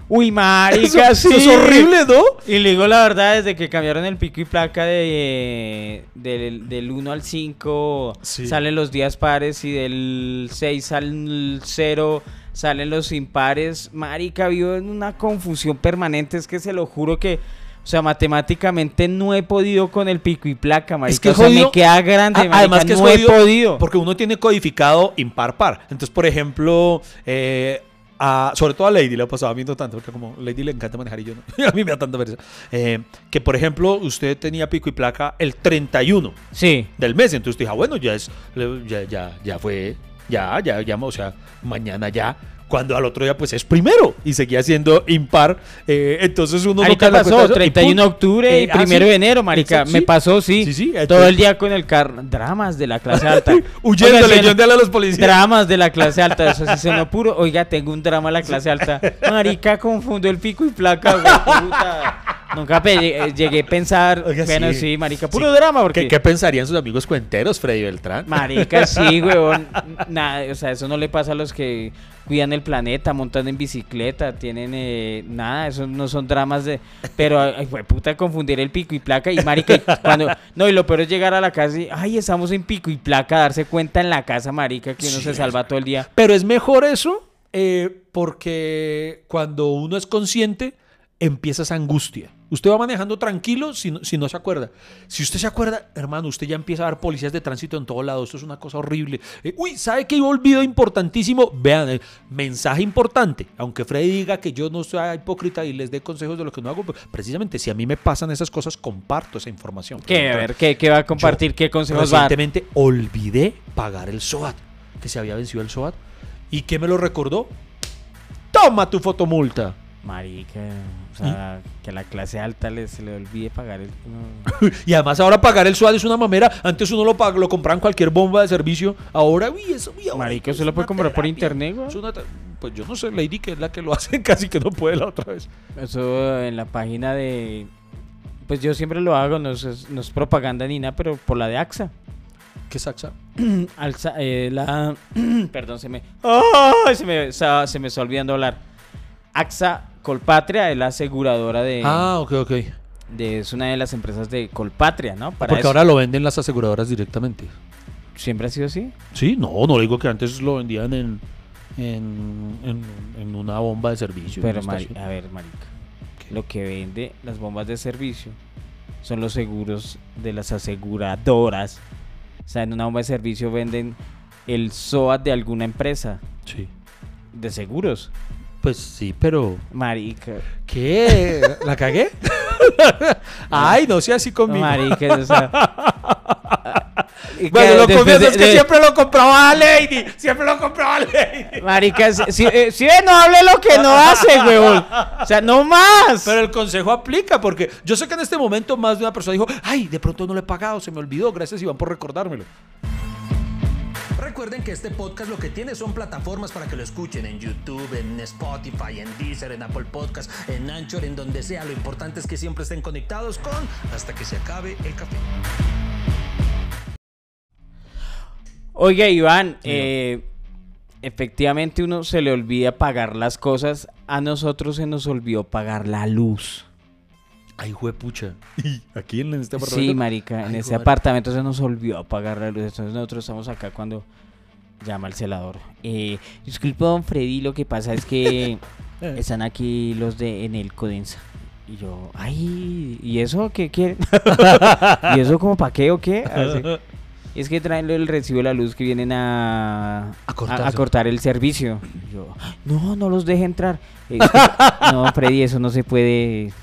[SPEAKER 1] Uy, marica,
[SPEAKER 2] eso
[SPEAKER 1] sí.
[SPEAKER 2] es horrible, ¿no?
[SPEAKER 1] Y le digo la verdad, desde que cambiaron el pico y placa de, del, del 1 al 5
[SPEAKER 2] Sí.
[SPEAKER 1] salen los días pares y del 6 al 0 salen los impares. Marica, vivo en una confusión permanente. Es que se lo juro que, o sea, matemáticamente no he podido con el pico y placa, marica.
[SPEAKER 2] Es que
[SPEAKER 1] o sea,
[SPEAKER 2] jodido-
[SPEAKER 1] me queda grande,
[SPEAKER 2] A-
[SPEAKER 1] marica,
[SPEAKER 2] Además que es
[SPEAKER 1] no he podido.
[SPEAKER 2] Porque uno tiene codificado impar-par. Entonces, por ejemplo, eh, a- sobre todo a Lady le ha pasado viendo tanto, porque como Lady le encanta manejar y yo no. a mí me da tanta pereza. Eh, que, por ejemplo, usted tenía pico y placa el 31
[SPEAKER 1] Sí.
[SPEAKER 2] del mes. Entonces dije, ah, bueno, ya es, ya, ya, ya fue, ya, ya, ya, o sea, mañana ya. Cuando al otro día, pues es primero y seguía siendo impar. eh, entonces uno
[SPEAKER 1] Ahorita
[SPEAKER 2] la
[SPEAKER 1] pasó,
[SPEAKER 2] cuenta de eso y
[SPEAKER 1] 31 de octubre y
[SPEAKER 2] Eh, ah,
[SPEAKER 1] primero
[SPEAKER 2] sí.
[SPEAKER 1] de enero, marica.
[SPEAKER 2] Exacto,
[SPEAKER 1] Me
[SPEAKER 2] sí.
[SPEAKER 1] pasó, sí.
[SPEAKER 2] Sí, sí,
[SPEAKER 1] Todo
[SPEAKER 2] entonces-
[SPEAKER 1] el día con el carro. Dramas de la clase alta.
[SPEAKER 2] Huyendo, leyéndole a los policías.
[SPEAKER 1] Dramas de la clase alta. Eso sí se me puro. Oiga, tengo un drama de la clase alta. Marica, confundo el pico y placa, güey. puta. Nunca pe- llegué- a pensar.
[SPEAKER 2] Oiga,
[SPEAKER 1] bueno,
[SPEAKER 2] sí.
[SPEAKER 1] sí, marica, puro
[SPEAKER 2] Sí.
[SPEAKER 1] drama. Porque,
[SPEAKER 2] ¿Qué, qué pensarían sus amigos cuenteros, Freddy Beltrán?
[SPEAKER 1] Marica, sí, weón. Nada, o sea, eso no le pasa a los que cuidan el planeta, montan en bicicleta, tienen eh, nada, eso no son dramas de. Pero, ay, fue puta confundir el pico y placa y marica. y cuando, no, y lo peor es llegar a la casa y, ay, estamos en pico y placa, darse cuenta en la casa, marica, que uno
[SPEAKER 2] Sí,
[SPEAKER 1] se salva todo el día.
[SPEAKER 2] Pero es mejor eso eh, porque cuando uno es consciente, empieza esa angustia. Usted va manejando tranquilo si no, si no se acuerda. Si usted se acuerda, hermano, usted ya empieza a ver policías de tránsito en todo lado. Esto es una cosa horrible. Eh, uy, ¿sabe qué olvido importantísimo? Vean, eh, mensaje importante. Aunque Freddy diga que yo no soy hipócrita y les dé consejos de lo que no hago, pero precisamente si a mí me pasan esas cosas, comparto esa información.
[SPEAKER 1] ¿Qué? A ver, ¿qué, qué va a compartir? ¿Qué consejos va a?
[SPEAKER 2] Recientemente olvidé pagar el SOAT, que se había vencido el SOAT. ¿Y qué me lo recordó? Toma tu fotomulta.
[SPEAKER 1] Marica, o sea, que a la clase alta le, se le olvide pagar el... no.
[SPEAKER 2] Y además ahora pagar el SUAD es una mamera. Antes uno lo, pag- lo compraba en cualquier bomba de servicio. Ahora, uy, eso, uy, ahora
[SPEAKER 1] Marica, ¿usted lo puede comprar por internet, güey?
[SPEAKER 2] Es una ter- pues yo no sé, Lady, que es la que lo hace casi que no puede la otra vez.
[SPEAKER 1] Eso en la página de... Pues yo siempre lo hago, no es, no es propaganda ni nada, pero por la de AXA.
[SPEAKER 2] ¿Qué es AXA?
[SPEAKER 1] Alza, eh, la... Perdón, se me... ¡Ay! se, me se me está olvidando hablar. AXA Colpatria es la aseguradora de...
[SPEAKER 2] Ah, ok, ok.
[SPEAKER 1] de- es una de las empresas de Colpatria, ¿no? Para
[SPEAKER 2] Porque
[SPEAKER 1] eso.
[SPEAKER 2] ahora lo venden las aseguradoras directamente.
[SPEAKER 1] ¿Siempre ha sido así?
[SPEAKER 2] Sí, no, no digo que antes lo vendían en, en, en, en una bomba de servicio.
[SPEAKER 1] Pero, mari- a ver, marica.
[SPEAKER 2] ¿Qué?
[SPEAKER 1] Lo que vende las bombas de servicio son los seguros de las aseguradoras. O sea, en una bomba de servicio venden el SOAT de alguna empresa
[SPEAKER 2] Sí.
[SPEAKER 1] de seguros.
[SPEAKER 2] Pues sí, pero...
[SPEAKER 1] Marica.
[SPEAKER 2] ¿Qué? ¿La cagué? Ay, no sea así conmigo.
[SPEAKER 1] Marica, o sea. que
[SPEAKER 2] Bueno, lo confieso, es que
[SPEAKER 1] de-
[SPEAKER 2] siempre lo compraba a Lady. Siempre lo compraba a Lady.
[SPEAKER 1] Marica, si, eh, si no hable lo que no hace, huevón. O sea, no más.
[SPEAKER 2] Pero el consejo aplica porque yo sé que en este momento más de una persona dijo, ay, de pronto no lo he pagado, se me olvidó, gracias Iván por recordármelo.
[SPEAKER 3] Recuerden que este podcast lo que tiene son plataformas para que lo escuchen en YouTube, en Spotify, en Deezer, en Apple Podcast, en Anchor, en donde sea. Lo importante es que siempre estén conectados con hasta que se acabe el café.
[SPEAKER 1] Oiga, Iván, eh, efectivamente uno se le olvida pagar las cosas. A nosotros se nos olvidó pagar la luz.
[SPEAKER 2] Ay, juepucha. Aquí en este
[SPEAKER 1] Sí, marica, en
[SPEAKER 2] Ay,
[SPEAKER 1] ese
[SPEAKER 2] joder.
[SPEAKER 1] apartamento se nos olvidó pagar la luz. Entonces nosotros estamos acá cuando llama el celador. Eh, disculpe, don Freddy, lo que pasa es que están aquí los de Enel Codensa. Y yo, ay, ¿y eso qué quieren? ¿Y eso como pa' qué o qué? Así. Es que traen el recibo de la luz que vienen a,
[SPEAKER 2] A cortar.
[SPEAKER 1] a- cortar el servicio. Y yo, no, no los deje entrar. Eh, no, Freddy, eso no se puede.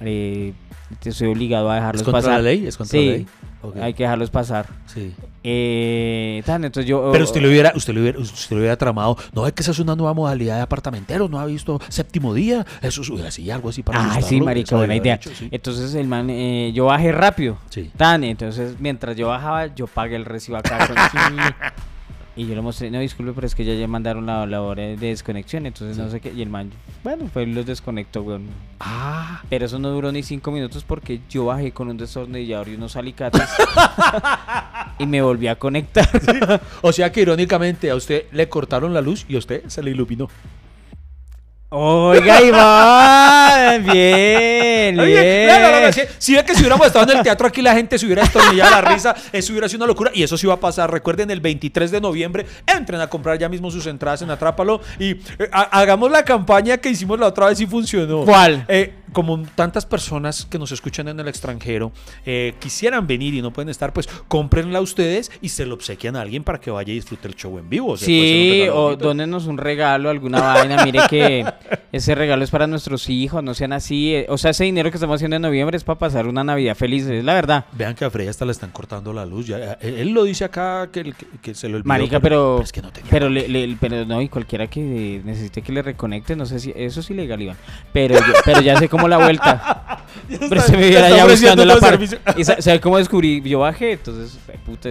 [SPEAKER 1] Eh, te estoy obligado a dejarlos
[SPEAKER 2] ¿Es contra
[SPEAKER 1] pasar.
[SPEAKER 2] la ley? ¿Es contra
[SPEAKER 1] sí,
[SPEAKER 2] la ley?
[SPEAKER 1] Hay que dejarlos pasar.
[SPEAKER 2] Sí.
[SPEAKER 1] Eh, tan, entonces yo,
[SPEAKER 2] Pero usted lo hubiera, usted lo hubiera, usted lo hubiera tramado. No es que esa es una nueva modalidad de apartamentero, no ha visto séptimo día. Eso es así, algo así para
[SPEAKER 1] Ay, sí, marica, buena idea.
[SPEAKER 2] sí.
[SPEAKER 1] Entonces el man, eh, yo bajé rápido.
[SPEAKER 2] Sí.
[SPEAKER 1] Tan, entonces mientras yo bajaba, yo pagué el recibo acá. con- y yo le mostré, no, disculpe, pero es que ya, ya mandaron la, la hora de desconexión, entonces no sé qué. Y el man, bueno, fue y los desconectó, weón.
[SPEAKER 2] Ah,
[SPEAKER 1] Pero eso no duró ni cinco minutos porque yo bajé con un destornillador y unos alicates. y me volví a conectar.
[SPEAKER 2] o sea que irónicamente a usted le cortaron la luz y a usted se le iluminó.
[SPEAKER 1] Oiga, Iván, bien,
[SPEAKER 2] Oye,
[SPEAKER 1] bien.
[SPEAKER 2] claro, claro, si, si ve que si hubiéramos estado en el teatro aquí la gente se hubiera estornillado la risa, eso hubiera sido una locura y eso sí va a pasar. Recuerden el 23 de noviembre, entren a comprar ya mismo sus entradas en Atrápalo y eh, ha- hagamos la campaña que hicimos la otra vez y funcionó.
[SPEAKER 1] ¿Cuál?
[SPEAKER 2] Eh, como tantas personas que nos escuchan en el extranjero eh, quisieran venir y no pueden estar, pues cómprenla ustedes y se lo obsequian a alguien para que vaya y disfrute el show en vivo. O sea,
[SPEAKER 1] Sí, o dónenos un regalo, alguna vaina. Mire que ese regalo es para nuestros hijos, no sean así. eh, O sea, ese dinero que estamos haciendo en noviembre es para pasar una Navidad feliz, es la verdad.
[SPEAKER 2] Vean que a Frey hasta le están cortando la luz. Ya, él, él lo dice acá que, que- que se lo olvidó.
[SPEAKER 1] Marica, pero.
[SPEAKER 2] es que no tenía
[SPEAKER 1] pero, le- le- pero no, y cualquiera que necesite que le reconecte, no sé si. Eso es ilegal, Iván. Pero, yo- pero ya sé cómo la vuelta. Pero se me viera ya buscando la parte.
[SPEAKER 2] servicio.
[SPEAKER 1] ¿Y sa- sabe cómo descubrí? Yo bajé, entonces, eh, puta.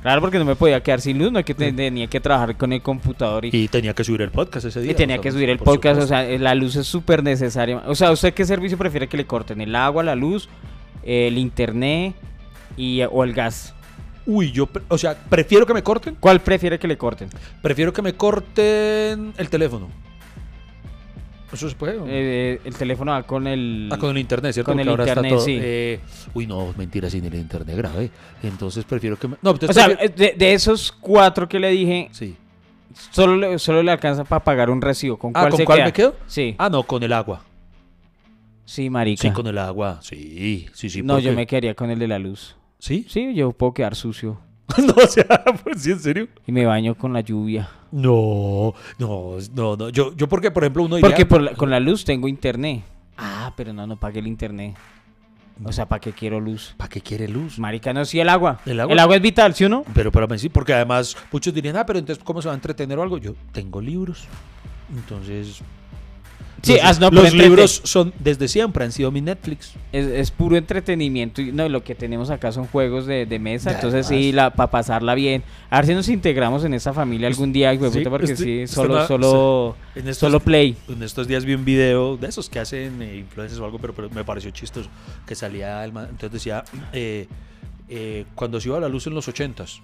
[SPEAKER 1] Claro, porque no me podía quedar sin luz, no que te- tenía que trabajar con el computador y,
[SPEAKER 2] Y tenía que subir el podcast ese día.
[SPEAKER 1] y tenía que subir el
[SPEAKER 2] por
[SPEAKER 1] podcast. O sea, eh, la luz es súper necesaria. O sea, ¿usted qué servicio prefiere que le corten? ¿El agua, la luz, el internet y, o el gas?
[SPEAKER 2] Uy, yo, o sea, prefiero que me corten.
[SPEAKER 1] ¿Cuál prefiere que le corten?
[SPEAKER 2] Prefiero que me corten el teléfono. Eso se puede. ¿o no?
[SPEAKER 1] Eh, el teléfono va con el...
[SPEAKER 2] Ah, con el internet, ¿cierto?
[SPEAKER 1] con
[SPEAKER 2] Porque
[SPEAKER 1] el
[SPEAKER 2] ahora
[SPEAKER 1] internet,
[SPEAKER 2] está todo.
[SPEAKER 1] sí.
[SPEAKER 2] eh, uy, no, mentira, sin el internet grave. Entonces prefiero que me. No,
[SPEAKER 1] O sea,
[SPEAKER 2] prefiero-
[SPEAKER 1] eh, de, de esos cuatro que le dije,
[SPEAKER 2] sí.
[SPEAKER 1] solo le, solo le alcanza para pagar un recibo. ¿Con
[SPEAKER 2] Ah,
[SPEAKER 1] cuál
[SPEAKER 2] ¿con
[SPEAKER 1] se
[SPEAKER 2] cuál
[SPEAKER 1] queda?
[SPEAKER 2] me quedo?
[SPEAKER 1] Sí.
[SPEAKER 2] Ah, no, con el agua.
[SPEAKER 1] Sí, marica.
[SPEAKER 2] Sí, con el agua. Sí, sí, sí.
[SPEAKER 1] no, yo me quedaría con el de la luz.
[SPEAKER 2] ¿Sí?
[SPEAKER 1] Sí, yo puedo quedar sucio.
[SPEAKER 2] no, o sea, pues sí, en serio.
[SPEAKER 1] Y me baño con la lluvia.
[SPEAKER 2] No, no, no, no. Yo, yo porque, por ejemplo, uno diría...
[SPEAKER 1] Porque por la- con la luz tengo internet. Ah, pero no, no pague el internet. O sea, ¿para qué quiero luz?
[SPEAKER 2] ¿Para qué quiere luz?
[SPEAKER 1] Marica, no, sí, el agua.
[SPEAKER 2] ¿El
[SPEAKER 1] El
[SPEAKER 2] agua?
[SPEAKER 1] agua, es vital, ¿sí o no?
[SPEAKER 2] Pero para mí sí, porque además muchos dirían, ah, pero entonces, ¿cómo se va a entretener o algo? Yo tengo libros. Entonces,
[SPEAKER 1] Sí,
[SPEAKER 2] los,
[SPEAKER 1] no,
[SPEAKER 2] libros son desde siempre han sido mi Netflix.
[SPEAKER 1] Es, es puro entretenimiento y no, lo que tenemos acá son juegos de, de mesa,
[SPEAKER 2] Ya,
[SPEAKER 1] entonces
[SPEAKER 2] además.
[SPEAKER 1] sí, la, para pasarla bien. A ver si nos integramos en esa familia algún día,
[SPEAKER 2] Sí,
[SPEAKER 1] puta, porque sí, solo, solo,
[SPEAKER 2] En estos,
[SPEAKER 1] solo play.
[SPEAKER 2] En estos días vi un video de esos que hacen eh, influencers o algo, pero, pero me pareció chistoso. Que salía el entonces decía, eh, eh, cuando se iba la luz en los ochentas,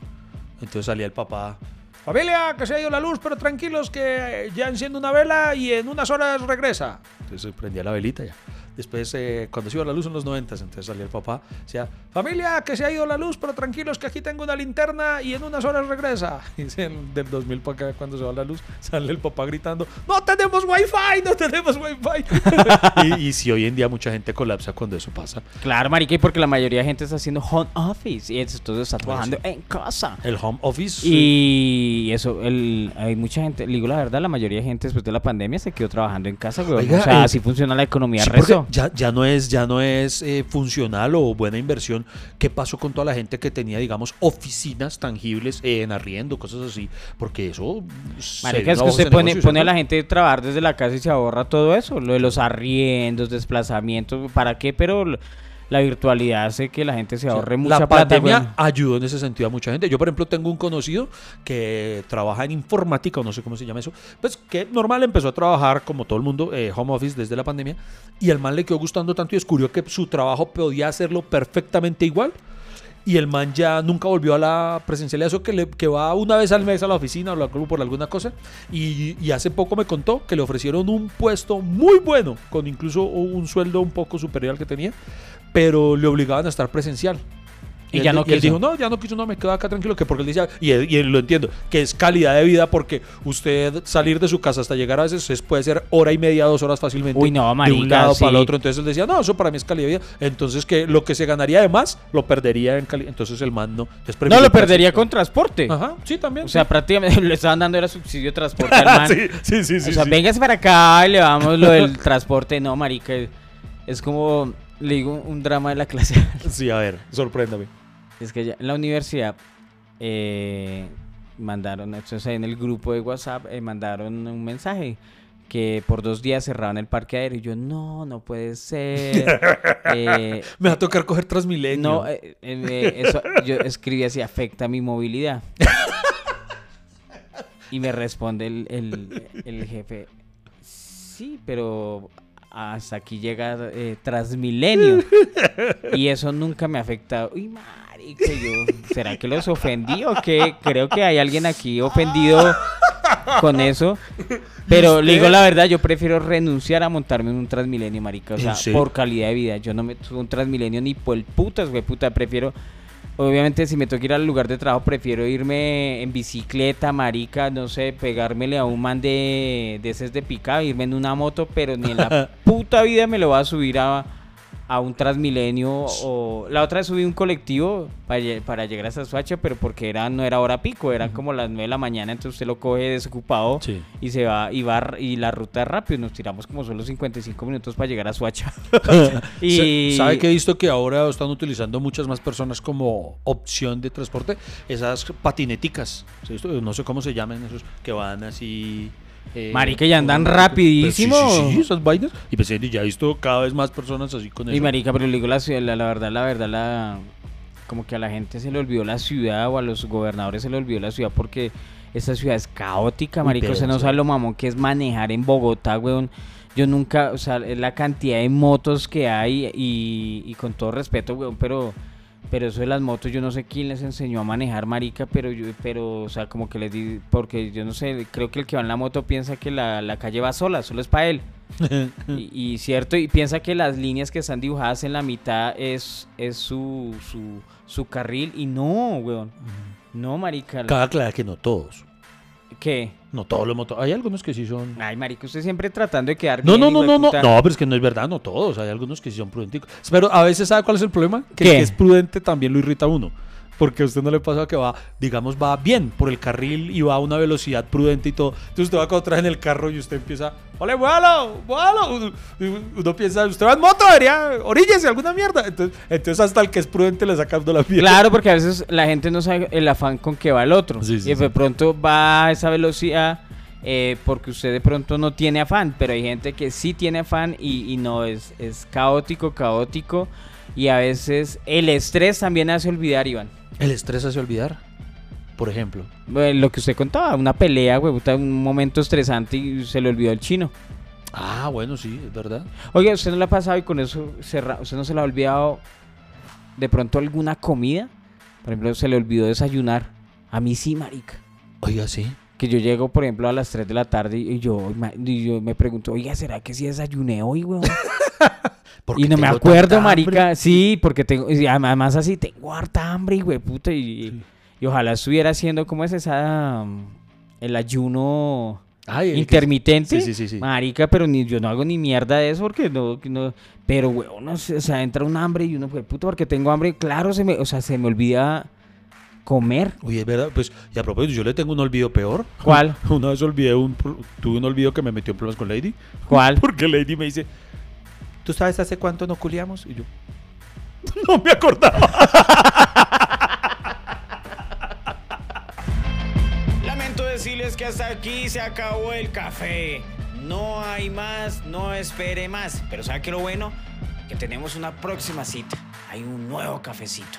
[SPEAKER 2] entonces salía el papá. Familia, que se ha ido la luz, pero tranquilos que ya enciende una vela y en unas horas regresa. Entonces prendía la velita ya. Después, eh, cuando se iba la luz en los noventas, entonces salía el papá, decía, familia, que se ha ido la luz, pero tranquilos que aquí tengo una linterna y en unas horas regresa. Y dice, del 2000 para acá, cuando se va la luz, sale el papá gritando, no tenemos wifi, no tenemos wifi. y, y si hoy en día mucha gente colapsa cuando eso pasa.
[SPEAKER 1] Claro, marica, y porque la mayoría de gente está haciendo home office y entonces está trabajando
[SPEAKER 2] sí.
[SPEAKER 1] en casa.
[SPEAKER 2] El home office...
[SPEAKER 1] Y eso, el, hay mucha gente, digo la verdad, la mayoría de gente después de la pandemia se quedó trabajando en casa, güey.
[SPEAKER 2] Oiga,
[SPEAKER 1] o sea,
[SPEAKER 2] eh,
[SPEAKER 1] así funciona la economía
[SPEAKER 2] Sí,
[SPEAKER 1] rezo.
[SPEAKER 2] Ya, ya no es, ya no es eh, funcional o buena inversión. ¿Qué pasó con toda la gente que tenía, digamos, oficinas tangibles eh, en arriendo, cosas así? Porque eso.
[SPEAKER 1] Marica, es que usted pone, pone a la gente a trabajar desde la casa y se ahorra todo eso, lo de los arriendos, desplazamientos, ¿para qué? Pero la virtualidad hace que la gente se ahorre mucha
[SPEAKER 2] la
[SPEAKER 1] plata,
[SPEAKER 2] pandemia
[SPEAKER 1] weón.
[SPEAKER 2] ayudó en ese sentido a mucha gente. Yo, por ejemplo, tengo un conocido que trabaja en informática, o no sé cómo se llama eso, pues que normal empezó a trabajar como todo el mundo, eh, home office desde la pandemia, y el man le quedó gustando tanto y descubrió que su trabajo podía hacerlo perfectamente igual. Y el man ya nunca volvió a la presencialidad, eso que, le, que va una vez al mes a la oficina o la- por alguna cosa. Y, y hace poco me contó que le ofrecieron un puesto muy bueno, con incluso un sueldo un poco superior al que tenía, pero le obligaban a estar presencial.
[SPEAKER 1] Y
[SPEAKER 2] él
[SPEAKER 1] ya no
[SPEAKER 2] él
[SPEAKER 1] quiso.
[SPEAKER 2] dijo, no, ya no quiso, no, me quedo acá tranquilo, que porque él decía, y, él- y él lo entiendo, que es calidad de vida porque usted salir de su casa hasta llegar a veces es- puede ser hora y media, dos horas fácilmente.
[SPEAKER 1] Uy, no,
[SPEAKER 2] De un
[SPEAKER 1] marica,
[SPEAKER 2] lado para el
[SPEAKER 1] sí.
[SPEAKER 2] otro. Entonces él decía, no, eso para mí es calidad de vida. Entonces que lo que se ganaría de más, lo perdería en calidad. Entonces el man no. Entonces
[SPEAKER 1] No, lo perdería
[SPEAKER 2] con-
[SPEAKER 1] transporte.
[SPEAKER 2] Ajá, sí, también.
[SPEAKER 1] O sea, prácticamente le estaban dando era subsidio de transporte al man.
[SPEAKER 2] sí, sí, sí, sí.
[SPEAKER 1] o sea,
[SPEAKER 2] sí.
[SPEAKER 1] véngase para acá y le damos lo del transporte. No, marica, es como, le digo, un drama de la clase.
[SPEAKER 2] Sí, a ver, sorpréndame.
[SPEAKER 1] Es que ya en la universidad eh, mandaron, entonces en el grupo de WhatsApp eh, mandaron un mensaje que por dos días cerraban el parque aéreo. Y yo, no, no puede ser. Eh,
[SPEAKER 2] Me va a tocar coger Transmilenio.
[SPEAKER 1] no, eh, eh, eso, yo escribí así, afecta mi movilidad. y me responde el, el- el jefe, sí, pero hasta aquí llega eh, Transmilenio. y eso nunca me ha afectado. Uy, marica, yo, ¿será que los ofendí o qué? Creo que hay alguien aquí ofendido con eso. Pero le digo la verdad, yo prefiero renunciar a montarme en un Transmilenio, marica. O
[SPEAKER 2] ¿En
[SPEAKER 1] sea, por calidad de vida. Yo no me a un Transmilenio ni por el putas, güey, puta. Prefiero... Obviamente, si me toca ir al lugar de trabajo, prefiero irme en bicicleta, marica, no sé, pegármele a un man de, de ese de picado, irme en una moto, pero ni en la puta vida me lo va a subir a, a un Transmilenio o... La otra vez subí un colectivo para, para llegar hasta Suacha, pero porque era, no era hora pico, eran como las 9 de la mañana, entonces usted lo coge desocupado
[SPEAKER 2] Sí.
[SPEAKER 1] y se va y va y la ruta es rápido, nos tiramos como solo 55 minutos para llegar a Suacha. y
[SPEAKER 2] ¿Sabe que he visto que ahora están utilizando muchas más personas como opción de transporte? Esas patineticas, no sé cómo se llaman esos, que van así... eh,
[SPEAKER 1] Marica, y andan
[SPEAKER 2] con-
[SPEAKER 1] rapidísimo.
[SPEAKER 2] Sí, sí, sí, esas vainas. Y pensé, ya he visto cada vez más personas así con eso.
[SPEAKER 1] Y marica, pero le digo la ciudad, la, la verdad, la verdad, la como que a la gente se le olvidó la ciudad o a los gobernadores se le olvidó la ciudad porque esta ciudad es caótica,
[SPEAKER 2] Uy,
[SPEAKER 1] marica.
[SPEAKER 2] pero
[SPEAKER 1] Usted no
[SPEAKER 2] sí.
[SPEAKER 1] sabe lo mamón que es manejar en Bogotá, weón. Yo nunca, o sea, es la cantidad de motos que hay y, y con todo respeto, weón, pero pero eso de las motos yo no sé quién les enseñó a manejar, marica, pero yo pero o sea, como que les di porque yo no sé, creo que el que va en la moto piensa que la, la calle va sola, solo es para él. Y, y cierto, y piensa que las líneas que están dibujadas en la mitad es, es su, su, su carril. Y no, weón. No, marica.
[SPEAKER 2] Cabe aclarar que no todos.
[SPEAKER 1] ¿Qué?
[SPEAKER 2] No todos los motos. Hay algunos que sí son...
[SPEAKER 1] Ay, marica, usted siempre tratando de quedar
[SPEAKER 2] No,
[SPEAKER 1] bien,
[SPEAKER 2] no, no, no, no. No, pero es que no es verdad, no todos. Hay algunos que sí son prudenticos. Pero a veces, ¿sabe cuál es el problema? Que
[SPEAKER 1] ¿Qué?
[SPEAKER 2] el que es prudente también lo irrita a uno. Porque a usted no le pasa que va, digamos, va bien por el carril y va a una velocidad prudente y todo. Entonces usted va con otra en el carro y usted empieza, ¡Ole, vuelo! ¡Vuelo! Uno, uno piensa, usted va en moto, debería, oríllese, alguna mierda. Entonces, entonces hasta el que es prudente le saca a uno la mierda.
[SPEAKER 1] Claro, porque a veces la gente no sabe el afán con que va el otro.
[SPEAKER 2] Sí, sí,
[SPEAKER 1] y de
[SPEAKER 2] sí.
[SPEAKER 1] pronto va a esa velocidad eh, porque usted de pronto no tiene afán, pero hay gente que sí tiene afán y, y no es, es caótico, caótico y a veces el estrés también hace olvidar, Iván.
[SPEAKER 2] El estrés hace olvidar, por ejemplo.
[SPEAKER 1] Eh, Lo que usted contaba, una pelea, güey, un momento estresante y se le olvidó el chino.
[SPEAKER 2] Ah, bueno, sí, es verdad.
[SPEAKER 1] Oye, ¿usted no le ha pasado y con eso cerra- usted no se le ha olvidado de pronto alguna comida? Por ejemplo, se le olvidó desayunar. A mí sí, marica.
[SPEAKER 2] Oiga, sí.
[SPEAKER 1] Que yo llego, por ejemplo, a las 3 de la tarde y yo, y yo me pregunto, oiga, ¿será que sí desayuné hoy, weón?
[SPEAKER 2] ¿Por
[SPEAKER 1] Y no me acuerdo, marica.
[SPEAKER 2] hambre?
[SPEAKER 1] Sí, porque tengo, y además así, tengo harta hambre, güey, puta. Y, y ojalá estuviera haciendo, ¿cómo es esa? um, el ayuno
[SPEAKER 2] Ay, el que-
[SPEAKER 1] intermitente.
[SPEAKER 2] Sí, sí, sí, sí.
[SPEAKER 1] Marica, pero ni, yo no hago ni mierda de eso porque no, no pero weón, no sé, o sea, entra un hambre y uno, puta, porque tengo hambre, claro, se me, o sea, se me olvida comer.
[SPEAKER 2] Uy, es verdad. Pues, y a propósito, yo le tengo un olvido peor.
[SPEAKER 1] ¿Cuál?
[SPEAKER 2] Una vez olvidé un... Tuve un olvido que me metió en problemas con Lady.
[SPEAKER 1] ¿Cuál?
[SPEAKER 2] Porque Lady me dice... ¿Tú sabes hace cuánto no culiamos? Y yo... No me acordaba.
[SPEAKER 5] Lamento decirles que hasta aquí se acabó el café. No hay más, no espere más. Pero ¿sabe qué lo bueno? Que tenemos una próxima cita. Hay un nuevo cafecito.